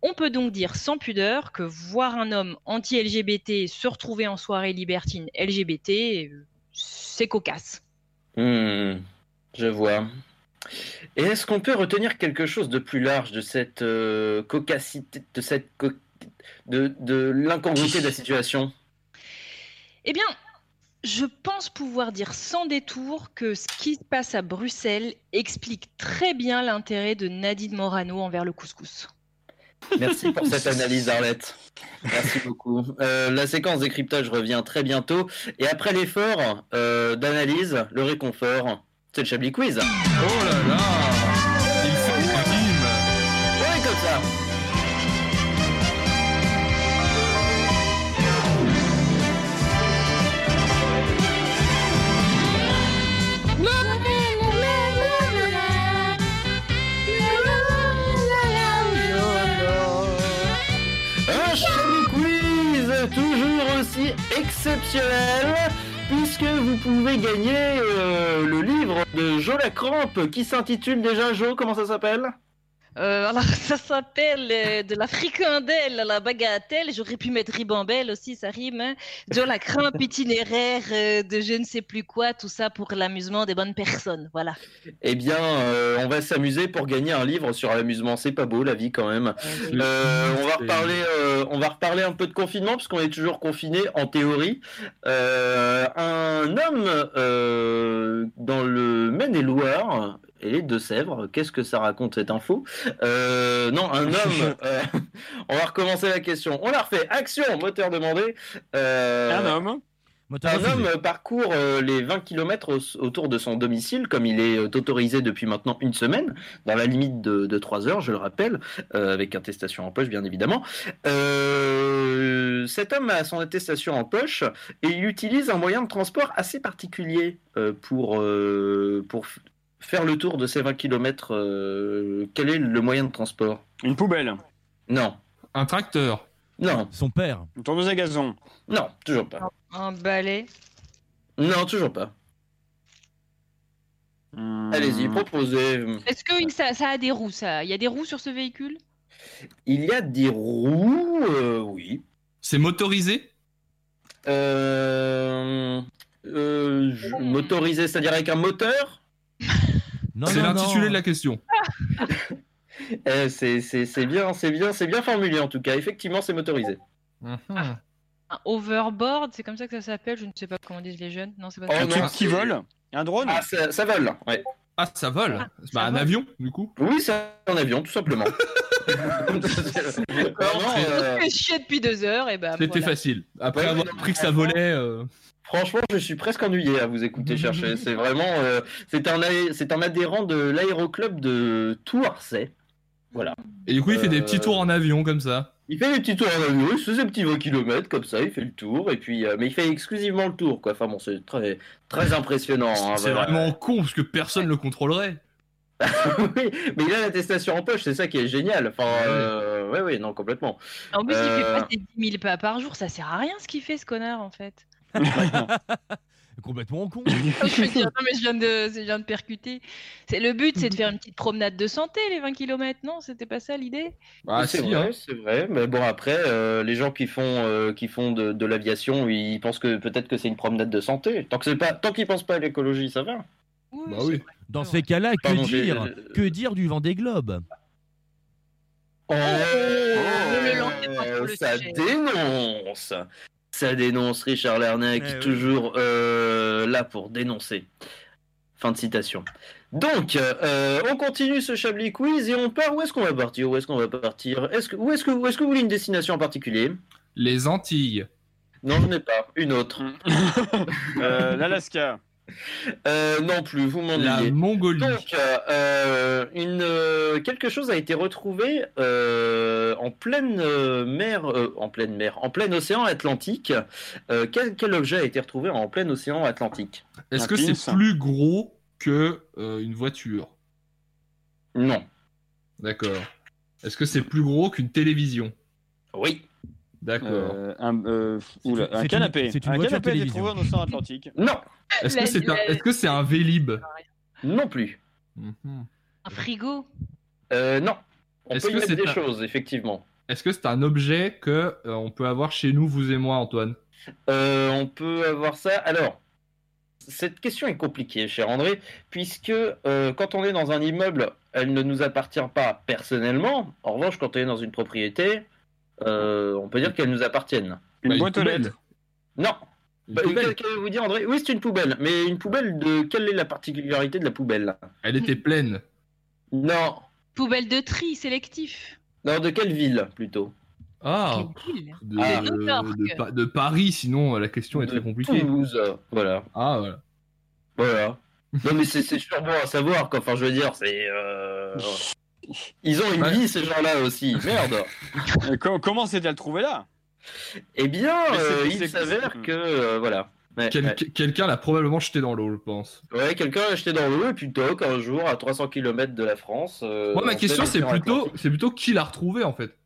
On peut donc dire sans pudeur que voir un homme anti-LGBT se retrouver en soirée libertine LGBT, euh, c'est cocasse. Hmm, je vois. Et est-ce qu'on peut retenir quelque chose de plus large de cette euh, cocacité, de cette co- de, de l'incongruité de la situation? Eh bien, je pense pouvoir dire sans détour que ce qui se passe à Bruxelles explique très bien l'intérêt de Nadine Morano envers le couscous. Merci pour cette analyse, Arlette. Merci beaucoup. Euh, la séquence décryptage revient très bientôt. Et après l'effort euh, d'analyse, le réconfort, c'est le Chablis Quiz. Oh là là Il fait une rime Ouais, comme ça. Un Chablis Quiz toujours aussi exceptionnel puisque vous pouvez gagner euh, le livre de Jo Lacrampe qui s'intitule déjà Jo, comment ça s'appelle? Euh, alors, (laughs) ça s'appelle euh, de la fricandelle à la bagatelle. J'aurais pu mettre ribambelle aussi, ça rime. Hein. De la crampe (laughs) itinéraire euh, de je ne sais plus quoi, tout ça pour l'amusement des bonnes personnes. Voilà. Eh bien, on va s'amuser pour gagner un livre sur l'amusement. C'est pas beau la vie quand même. On va reparler, on va reparler un peu de confinement puisqu'on est toujours confiné en théorie. Un homme dans le Maine-et-Loire et les Deux-Sèvres. Qu'est-ce que ça raconte cette info? Euh, Non, un homme. (laughs) euh, on va recommencer la question. On la refait. Action, moteur demandé. Euh, Un homme Moteur un refusé. homme parcourt euh, les 20 km autour de son domicile, comme il est euh, autorisé depuis maintenant une semaine, dans la limite de, de 3 heures, je le rappelle, euh, avec attestation en poche, bien évidemment. Euh, cet homme a son attestation en poche et il utilise un moyen de transport assez particulier euh, pour, euh, faire le tour de ces 20 km. quel est le moyen de transport? Une poubelle. Non, Un tracteur. non, Son père. Une tourneuse à gazon. non, toujours pas. Un balai. Non, toujours pas. Hmm. Allez-y, proposez. Est-ce que ça, ça a des roues ça? Il y a des roues sur ce véhicule? Il y a des roues, euh, oui. C'est motorisé? Euh, euh, je- motorisé, c'est-à-dire avec un moteur? C'est l'intitulé de la question. (laughs) Euh, c'est, c'est- c'est bien, c'est bien, c'est bien formulé en tout cas. Effectivement, c'est motorisé. Mhm. Un overboard, c'est comme ça que ça s'appelle Je ne sais pas comment disent les jeunes. Non, c'est pas Oh ça. Un truc qui vole Un drone Ah, ça, ça vole. Ouais. Ah, ça vole Ah, Bah, ça un vole. avion, du coup. Oui, c'est un avion, tout simplement. (laughs) Vraiment, euh, Je fais chier depuis deux heures et ben. C'était voilà. facile. Après Ouais, avoir appris que ça volait... euh, franchement, je suis presque ennuyé à vous écouter (laughs) chercher. C'est vraiment, euh, c'est un, un adhérent de l'aéroclub de Touarset. Voilà. Et du coup, il fait des Euh, petits tours en avion, comme ça. Il fait des petits tours en avion, il se fait ses petits 20 km comme ça, il fait le tour, et puis, euh, mais il fait exclusivement le tour, quoi. Enfin bon, c'est très, très impressionnant. hein, C'est voilà. vraiment con, parce que personne le contrôlerait. (laughs) oui, mais il a l'attestation en poche, c'est ça qui est génial. Enfin, euh, ouais, ouais, non, complètement. En plus, il fait Euh, passer 10 000 pas par jour. Ça sert à rien ce qu'il fait, ce connard, en fait. (laughs) Complètement con. Je veux dire, non, mais je viens de, je viens de percuter. C'est le but, c'est de faire une petite promenade de santé, les 20 km, non? C'était pas ça l'idée? Ah, c'est si, vrai, hein. c'est vrai. Mais bon, après, euh, les gens qui font, euh, qui font de, de l'aviation, ils pensent que peut-être que c'est une promenade de santé. Tant que c'est pas, tant qu'ils pensent pas à l'écologie, ça va. Bah oui. Dans ces cas-là, que Pardon, j'ai- dire Que dire du vent des globes Oh, le ça sujet. dénonce. Ça dénonce Richard Lernac, Eh toujours euh, là pour dénoncer. Fin de citation. Donc, euh, on continue ce Chablis Quiz et on part. Où est-ce qu'on va partir? Où est-ce qu'on va partir? Est-ce que, où est-ce que, où est-ce que vous voulez une destination en particulier? Les Antilles. Non, je n'ai pas. Une autre. (laughs) Euh, L'Alaska. Euh, non plus, vous La m'ennuyez. Mongolie. Donc, euh, euh, une, quelque chose a été retrouvé euh, en pleine mer, en pleine mer, en plein océan Atlantique. Quel, quel objet a été retrouvé en plein océan Atlantique? Est-ce que c'est plus gros que une voiture? Non. D'accord. Est-ce que c'est plus gros qu'une télévision? Oui. D'accord. Euh, un, euh, oula, un canapé. une- c'est une un voiture canapé trouvé en océan Atlantique. Non. Est-ce que c'est un, que c'est un Vélib? Non plus. Mhm. Un frigo? Euh, non. On Est-ce peut y que mettre c'est des un- choses, effectivement. Est-ce que c'est un objet que euh, on peut avoir chez nous, vous et moi, Antoine? Euh, on peut avoir ça. Alors, cette question est compliquée, cher André, puisque euh, quand on est dans un immeuble, elle ne nous appartient pas personnellement. En revanche, quand on est dans une propriété, euh, on peut dire qu'elles nous appartiennent. Une Bah, boîte aux poubelle. lettres. Non. Bah, Qu'allez-vous dire, André? Oui, c'est une poubelle. Mais une poubelle de. Quelle est la particularité de la poubelle? Elle était pleine. Non. Poubelle de tri sélectif. Non, de quelle ville plutôt? Ah de, Ah. Paris, sinon euh, la question est De très compliquée. Toulouse. Voilà. Ah voilà. Voilà. Non, mais c'est c'est sûr bon à savoir. quoi. Enfin, je veux dire, c'est. euh, (laughs) Ils ont une Ouais. vie, ces gens-là aussi. (laughs) Merde. Euh, co- comment s'est-elle trouvée là? Eh bien, euh, il s'avère que. euh, voilà. Ouais, Quel- ouais. Quelqu'un l'a probablement jeté dans l'eau, je pense. Ouais, quelqu'un l'a acheté dans l'eau et puis toc, un jour, à 300 km de la France. euh, Moi, ma en question, c'est plutôt, c'est plutôt qui l'a retrouvé en fait?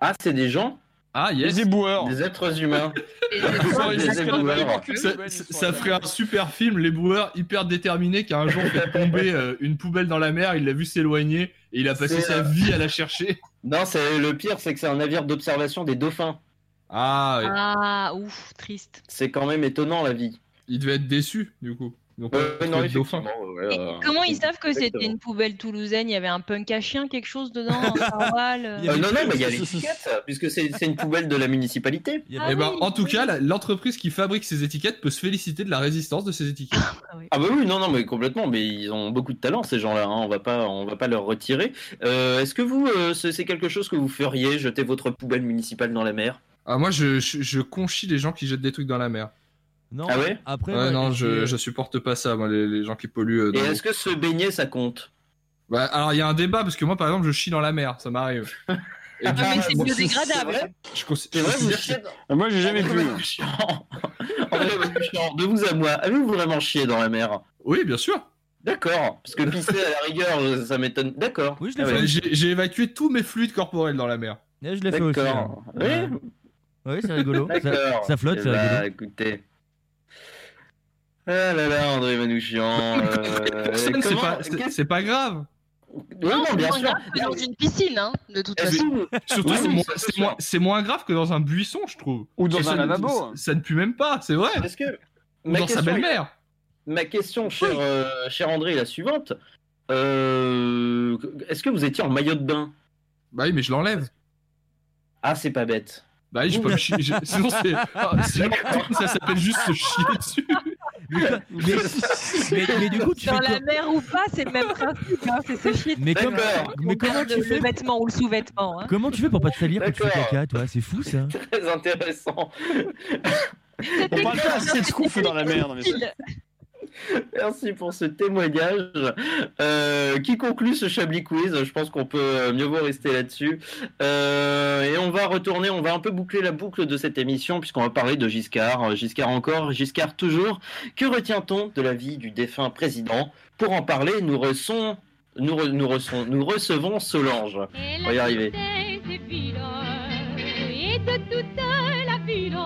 Ah, c'est des gens? Ah yes. Les éboueurs. Des êtres humains. (laughs) Des éboueurs. Ça, ça- ferait un super film, les boueurs hyper déterminés qui un jour fait tomber euh, une poubelle dans la mer, il l'a vu s'éloigner et il a passé sa euh, vie à la chercher. (laughs) Non, c'est le pire, c'est que c'est un navire d'observation des dauphins. Ah, ouais. Ah, ouf, triste. C'est quand même étonnant la vie. il devait être déçu du coup. Donc, euh, non, le dauphin. effectivement, ouais, Et euh, comment ils savent que c'était une poubelle toulousaine? Il y avait un punk à chien, quelque chose dedans, un (laughs) euh, Euh, non, non, mais il y a l'étiquette, puisque c'est c'est une (laughs) poubelle de la municipalité. Ah Eh ben, oui, en tout oui. cas, l'entreprise qui fabrique ces étiquettes peut se féliciter de la résistance de ces étiquettes. Ah bah oui, non, non, mais complètement, mais ils ont beaucoup de talent ces gens-là, hein, on va pas, on va pas leur retirer. Euh, Est-ce que vous, euh, c'est c'est quelque chose que vous feriez, jeter votre poubelle municipale dans la mer? Ah, moi, je, je, je conchis les gens qui jettent des trucs dans la mer. Non, Ah ouais après. Ouais, moi, non, j'ai je, supporte pas ça, moi, les, les gens qui polluent. euh, Et est-ce que se baigner, ça compte? Bah, alors, il y a un débat parce que moi, par exemple, je chie dans la mer, ça m'arrive. (laughs) Et Ah, mais c'est moi, biodégradable. Je cons- C'est je vrai, vous considère Moi, j'ai jamais Manouchian, (laughs) de vous à moi, avez-vous vraiment chié dans la mer? Oui, bien sûr. D'accord, parce que pisser à la rigueur, euh, ça m'étonne. D'accord. Oui, je l'ai Ah fait. J'ai évacué tous mes fluides corporels dans la mer. Ouais, je l'ai fait aussi. D'accord. hein. Oui. Ouais, c'est rigolo. Ça, d'accord. ça flotte, Eh c'est bah, rigolo. écoutez. Ah là là, André Manouchian. (laughs) euh, c'est pas, pas grave. Non, c'est bien sûr. dans une piscine, hein, de toute Est-ce façon. Surtout, Oui, c'est oui, moins, grave que dans un buisson, je trouve. Ou dans Et un ça, lavabo. ça, ça ne pue même pas, c'est vrai. Que Ou dans sa question, belle-mère. ma question, cher, euh, cher André, est la suivante. Euh, Est-ce que vous étiez en maillot de bain? Bah oui, mais je l'enlève. Ah, c'est pas bête. Bah oui, je peux me chier. Sinon, c'est- ah, sinon, ça s'appelle juste se chier dessus. (laughs) Mais, du coup, tu Dans fais la mer ou pas, c'est le même principe, hein, c'est se chier. Mais, comme- mais comment le, tu le fais vêtement ou le sous-vêtement. Hein. Comment tu fais pour pas te salir quand tu fais caca, toi? C'est fou ça. Très intéressant. On parle pas assez de ce qu'on fait dans la mer. (laughs) Merci pour ce témoignage euh, qui conclut ce Chablis Quiz? Je pense qu'on peut euh, mieux vaut rester là-dessus. Euh, et on va retourner, on va un peu boucler la boucle de cette émission puisqu'on va parler de Giscard. Giscard encore, Giscard toujours. Que retient-on de la vie du défunt président? Pour en parler, nous, reçons, nous, re- nous, reçons- nous recevons Solange. On va y arriver. Et de toute la ville,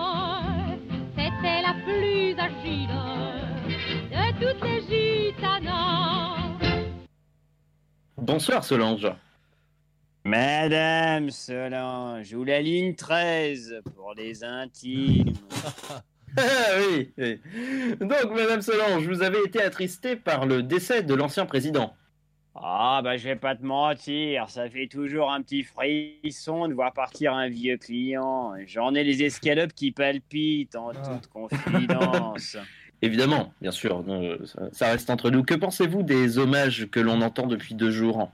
c'était la plus agile. Bonsoir Solange. Madame Solange, ou la ligne 13 pour les intimes. (laughs) Ah oui, oui. Donc, Madame Solange, vous avez été attristée par le décès de l'ancien président. Ah, bah, je vais pas te mentir, ça fait toujours un petit frisson de voir partir un vieux client. J'en ai les escalopes qui palpitent en ah. toute confidence. (laughs) Évidemment, bien sûr, non, ça, reste entre nous. Que pensez-vous des hommages que l'on entend depuis deux jours?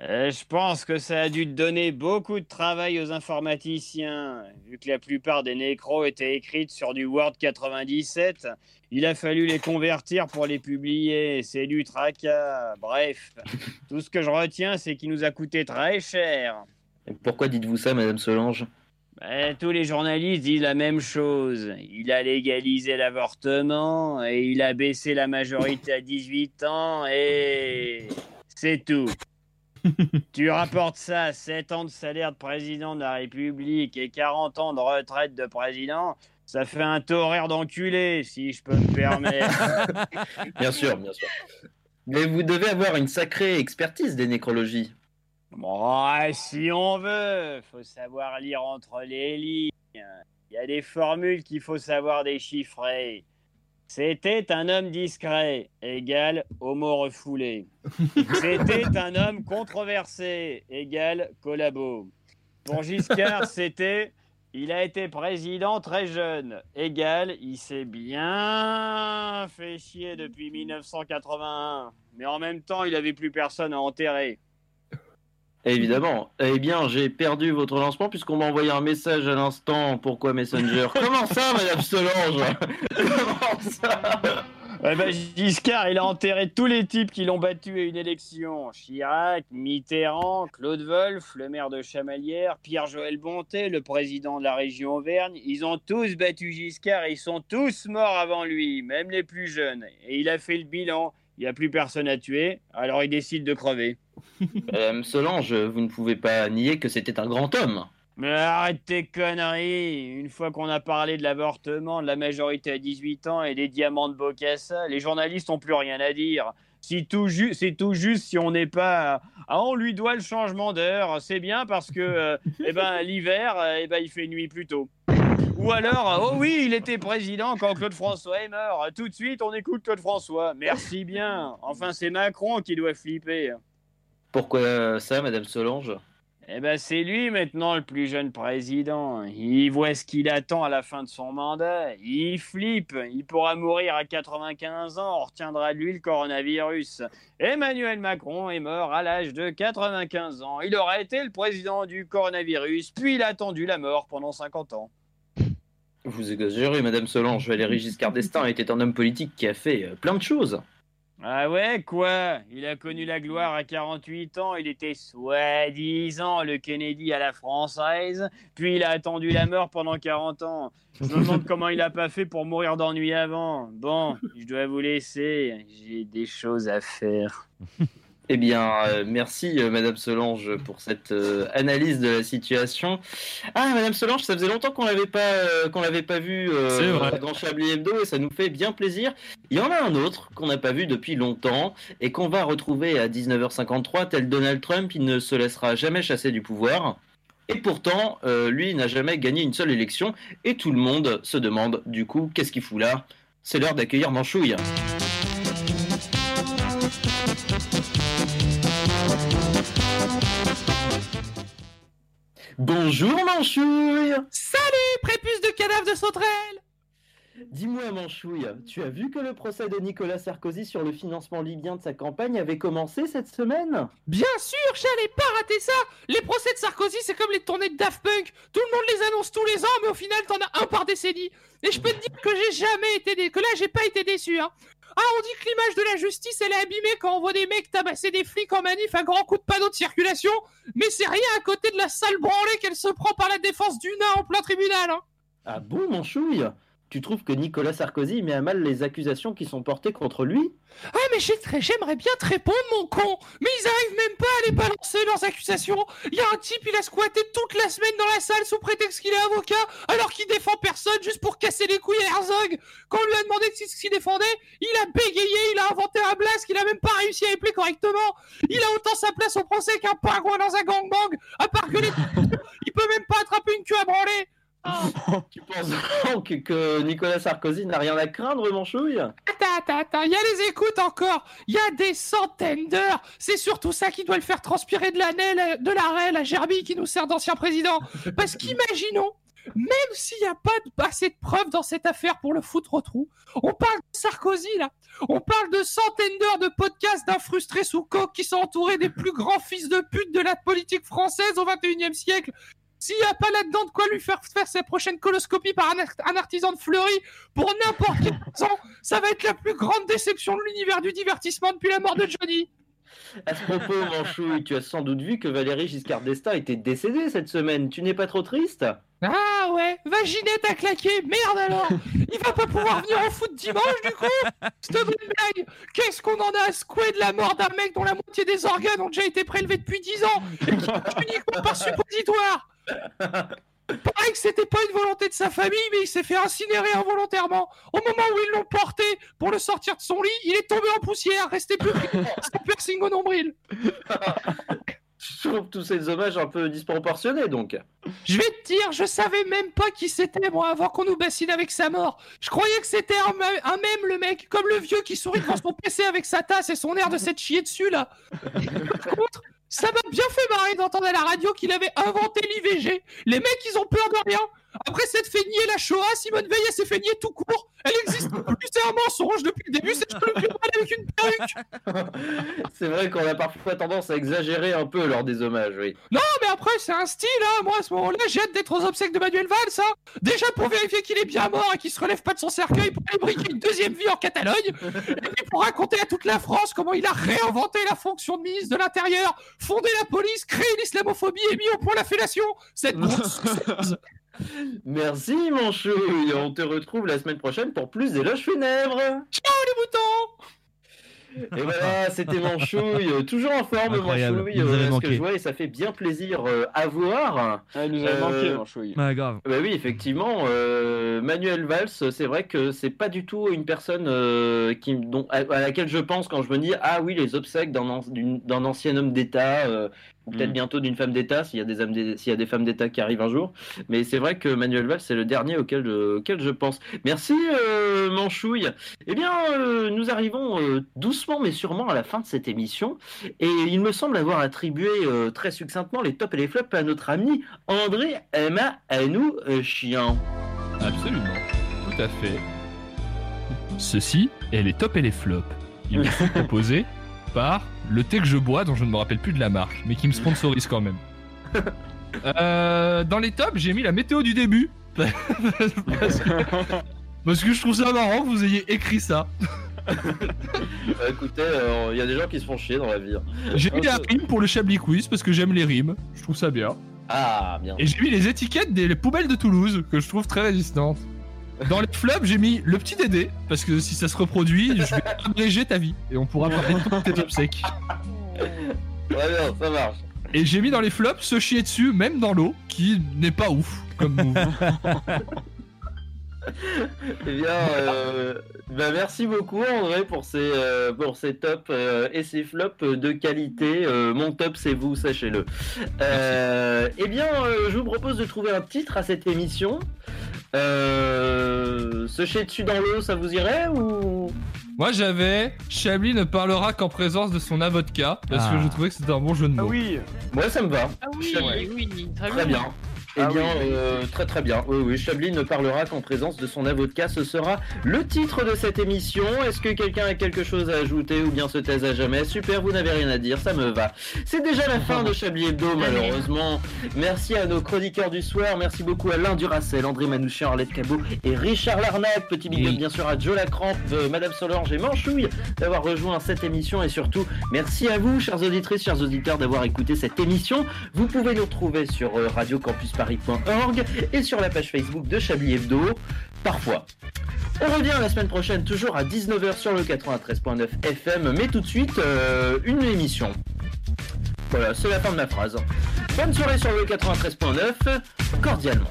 Euh, je pense que ça a dû donner beaucoup de travail aux informaticiens. Vu que la plupart des nécros étaient écrites sur du Word 97, il a fallu les convertir pour les publier. C'est du tracas. Bref, (laughs) tout ce que je retiens, c'est qu'il nous a coûté très cher. Pourquoi dites-vous ça, Madame Solange? Ben, tous les journalistes disent la même chose. Il a légalisé l'avortement et il a baissé la majorité à 18 ans et c'est tout. (laughs) tu rapportes ça à 7 ans de salaire de président de la République et 40 ans de retraite de président, ça fait un taux horaire d'enculé, si je peux me permettre. (laughs) Bien sûr, bien sûr. Mais vous devez avoir une sacrée expertise des nécrologies. Bon, ouais, si on veut, faut savoir lire entre les lignes. Il y a des formules qu'il faut savoir déchiffrer. C'était un homme discret, égal homo refoulé. (laughs) C'était un homme controversé, égal collabo. Pour Giscard, (laughs) c'était il a été président très jeune, égal il s'est bien fait chier depuis 1981. Mais en même temps, il avait plus personne à enterrer. Évidemment. Eh bien, j'ai perdu votre lancement puisqu'on m'a envoyé un message à l'instant. Pourquoi Messenger? Comment ça, Madame Solange? Comment ça? Ouais, bah, Giscard, il a enterré tous les types qui l'ont battu à une élection. Chirac, Mitterrand, Claude Wolf, le maire de Chamalières, Pierre-Joël Bonté, le président de la région Auvergne. Ils ont tous battu Giscard et ils sont tous morts avant lui, même les plus jeunes. Et il a fait le bilan. Il n'y a plus personne à tuer, alors il décide de crever. Madame (laughs) Solange, vous ne pouvez pas nier que c'était un grand homme. Mais arrête tes conneries Une fois qu'on a parlé de l'avortement, de la majorité à 18 ans et des diamants de Bocassa, les journalistes n'ont plus rien à dire. Si tout c'est tout juste si on n'est pas... Ah, on lui doit le changement d'heure, c'est bien parce que euh, eh ben, l'hiver, euh, eh ben, il fait nuit plus tôt. Ou alors, oh oui, il était président quand Claude François est mort. Tout de suite, on écoute Claude François. Merci bien. Enfin, c'est Macron qui doit flipper. Pourquoi ça, Madame Solange? Eh ben, c'est lui maintenant le plus jeune président. Il voit ce qu'il attend à la fin de son mandat. Il flippe. Il pourra mourir à 95 ans. On retiendra de lui le coronavirus. Emmanuel Macron est mort à l'âge de 95 ans. Il aurait été le président du coronavirus, puis il a attendu la mort pendant 50 ans. Vous exagérez, Madame Solange. Valéry Giscard d'Estaing était un homme politique qui a fait euh, plein de choses. Ah ouais, quoi? Il a connu la gloire à 48 ans, il était soi-disant le Kennedy à la française, puis il a attendu la mort pendant 40 ans. Je me demande comment il a pas fait pour mourir d'ennui avant. Bon, je dois vous laisser, j'ai des choses à faire. Eh bien, euh, merci euh, Madame Solange pour cette euh, analyse de la situation. Ah, Madame Solange, ça faisait longtemps qu'on l'avait pas qu'on l'avait pas vu dans Chablis Hebdo et ça nous fait bien plaisir. Il y en a un autre qu'on n'a pas vu depuis longtemps et qu'on va retrouver à 19h53 tel Donald Trump, il ne se laissera jamais chasser du pouvoir. Et pourtant, lui n'a jamais gagné une seule élection et tout le monde se demande du coup qu'est-ce qu'il fout là? C'est l'heure d'accueillir Manchouille. Bonjour Manchouille. Salut, prépuce de cadavre de sauterelle. Dis-moi Manchouille, tu as vu que le procès de Nicolas Sarkozy sur le financement libyen de sa campagne avait commencé cette semaine? Bien sûr, j'allais pas rater ça. Les procès de Sarkozy, c'est comme les tournées de Daft Punk. Tout le monde les annonce tous les ans, mais au final, t'en as un par décennie. Et je peux te dire que j'ai jamais été déçu, que là, j'ai pas été déçu, hein Ah, on dit que l'image de la justice, elle est abîmée quand on voit des mecs tabasser des flics en manif à grands coups de panneaux de circulation, mais c'est rien à côté de la sale branlée qu'elle se prend par la défense du nain en plein tribunal, hein. Ah bon Manchouille? Tu trouves que Nicolas Sarkozy met à mal les accusations qui sont portées contre lui Ah, mais j'ai- j'aimerais bien te répondre, mon con. Mais ils arrivent même pas à les balancer leurs accusations. Il y a un type, il a squatté toute la semaine dans la salle sous prétexte qu'il est avocat, alors qu'il défend personne juste pour casser les couilles à Herzog. Quand on lui a demandé ce qu'il défendait, il a bégayé, il a inventé un blast qu'il a même pas réussi à épeler correctement. Il a autant sa place au procès qu'un pingouin dans un gangbang À part que les... (laughs) il peut même pas attraper une queue à branler (laughs) Tu penses donc que Nicolas Sarkozy n'a rien à craindre, mon chouille? Attends, attends, attends, il y a les écoutes encore, il y a des centaines d'heures, c'est surtout ça qui doit le faire transpirer de l'année, de l'arrêt, la gerbille qui nous sert d'ancien président. Parce qu'imaginons, même s'il n'y a pas assez de preuves dans cette affaire pour le foutre au trou, on parle de Sarkozy là, on parle de centaines d'heures de podcasts d'un frustré sous coque qui sont entourés des plus grands fils de pute de la politique française au 21e siècle. S'il n'y a pas là-dedans de quoi lui faire faire sa prochaine coloscopie par un, art- un artisan de Fleury pour n'importe quelle raison, ça va être la plus grande déception de l'univers du divertissement depuis la mort de Johnny. À ce propos, (laughs) mon chouille, tu as sans doute vu que Valérie Giscard d'Estaing était décédée cette semaine. Tu n'es pas trop triste? Ah ouais, Vaginette a claqué, merde alors! Il va pas pouvoir venir au foot dimanche du coup! Cette blague! Qu'est-ce qu'on en a à secouer de la mort d'un mec dont la moitié des organes ont déjà été prélevés depuis 10 ans? Et qui uniquement par suppositoire Pareil que c'était pas une volonté de sa famille, mais il s'est fait incinérer involontairement. Au moment où ils l'ont porté pour le sortir de son lit, il est tombé en poussière, resté plus (laughs) son piercing au nombril. (laughs) Je trouve tous ces hommages un peu disproportionnés, donc. Je vais te dire, je savais même pas qui c'était moi avant qu'on nous bassine avec sa mort. Je croyais que c'était un même le mec, comme le vieux qui sourit devant son (laughs) PC avec sa tasse et son air de s'être chié dessus là. Par contre, ça m'a bien fait marrer d'entendre à la radio qu'il avait inventé l'IVG. Les mecs, ils ont peur de rien. Après s'être fait nier la Shoah, Simone Veil elle s'est fait nier tout court. Elle existe (laughs) plus, c'est un mensonge depuis le début, c'est juste le vieux mal avec une perruque. (laughs) C'est vrai qu'on a parfois tendance à exagérer un peu lors des hommages, oui. Non, mais après, c'est un style, hein. Moi, à ce moment-là, j'ai hâte d'être aux obsèques de Manuel Valls, hein. Déjà pour vérifier qu'il est bien mort et qu'il se relève pas de son cercueil pour aller briquer une deuxième vie en Catalogne. Et puis pour raconter à toute la France comment il a réinventé la fonction de ministre de l'Intérieur, fondé la police, créé l'islamophobie et mis au point la fellation. Cette grosse. (laughs) Merci, mon chouille. On te retrouve la semaine prochaine pour plus d'éloges funèbres. Ciao les moutons Et voilà, c'était mon chouille. Euh, Toujours en forme, Incroyable, mon chouille. il nous avait euh, ce que manqué. je vois et ça fait bien plaisir euh, à voir. Ah, nous avait Euh, manqué, mon chouille. Ouais, grave. Bah oui, effectivement, euh, Manuel Valls, c'est vrai que c'est pas du tout une personne euh, qui, dont, à, à laquelle je pense quand je me dis ah oui les obsèques d'un an- d'une- d'un ancien homme d'État, euh, peut-être Mm. bientôt d'une femme d'État s'il y a des y a femmes d'État qui arrivent un jour. Mais c'est vrai que Manuel Valls c'est le dernier auquel je, auquel je pense. Merci euh, Manchouille. Eh bien, euh, nous arrivons euh, doucement mais sûrement à la fin de cette émission et il me semble avoir attribué euh, très succinctement les tops et les flops à notre ami André Emma Anou euh, Chien. Absolument, tout à fait. Ceci est les tops et les flops. Ils me sont (laughs) proposés par le thé que je bois, dont je ne me rappelle plus de la marque, mais qui me sponsorise quand même. (laughs) Euh, dans les tops, j'ai mis la météo du début. (laughs) parce, que, parce que je trouve ça marrant que vous ayez écrit ça. (laughs) Bah, écoutez, euh, il y a des gens qui se font chier dans la vie. hein. J'ai mis la rime pour le Chablis Quiz parce que j'aime les rimes. Je trouve ça bien. Ah, bien. Et j'ai mis les étiquettes des poubelles de Toulouse que je trouve très résistantes. Dans les flops, j'ai mis le petit Dédé parce que si ça se reproduit, je vais (laughs) abréger ta vie et on pourra parler de tes obsèques. Très bien, ça marche. Et j'ai mis dans les flops se chier dessus, même dans l'eau, qui n'est pas ouf comme move. (laughs) Eh bien, euh, bah, merci beaucoup André pour ces, euh, pour ces tops euh, et ces flops de qualité. Mon top, c'est vous, sachez-le. Eh bien, je vous propose de trouver un titre à cette émission. Euh, se chier dessus dans l'eau, ça vous irait ou? Moi j'avais Chablis ne parlera qu'en présence de son avocat parce que Ah. je trouvais que c'était un bon jeu de mots. oui. Moi, ça me va. Ah oui, Ouais. oui, très, Très bien. Eh Ah bien, oui. euh, très très bien. Oui, oui, Chablis ne parlera qu'en présence de son avocat. Ce sera le titre de cette émission. Est-ce que quelqu'un a quelque chose à ajouter ou bien se taise à jamais? Super, vous n'avez rien à dire, ça me va. C'est déjà la fin de Chablis Hebdo, malheureusement. Merci à nos chroniqueurs du soir. Merci beaucoup à Alain Duracel, André Manouchian, Arlette Cabot et Richard Larnac. Petit big up Oui. bien sûr à Joe Lacrampe, euh, Madame Solange et Manchouille d'avoir rejoint cette émission et surtout merci à vous, chers auditrices, chers auditeurs, d'avoir écouté cette émission. Vous pouvez nous retrouver sur euh, Radio Campus Paris et sur la page Facebook de Chablis Hebdo, parfois. On revient la semaine prochaine, toujours à 19h sur le 93.9 FM, mais tout de suite, euh, une émission. Voilà, c'est la fin de ma phrase. Bonne soirée sur le 93.9, cordialement.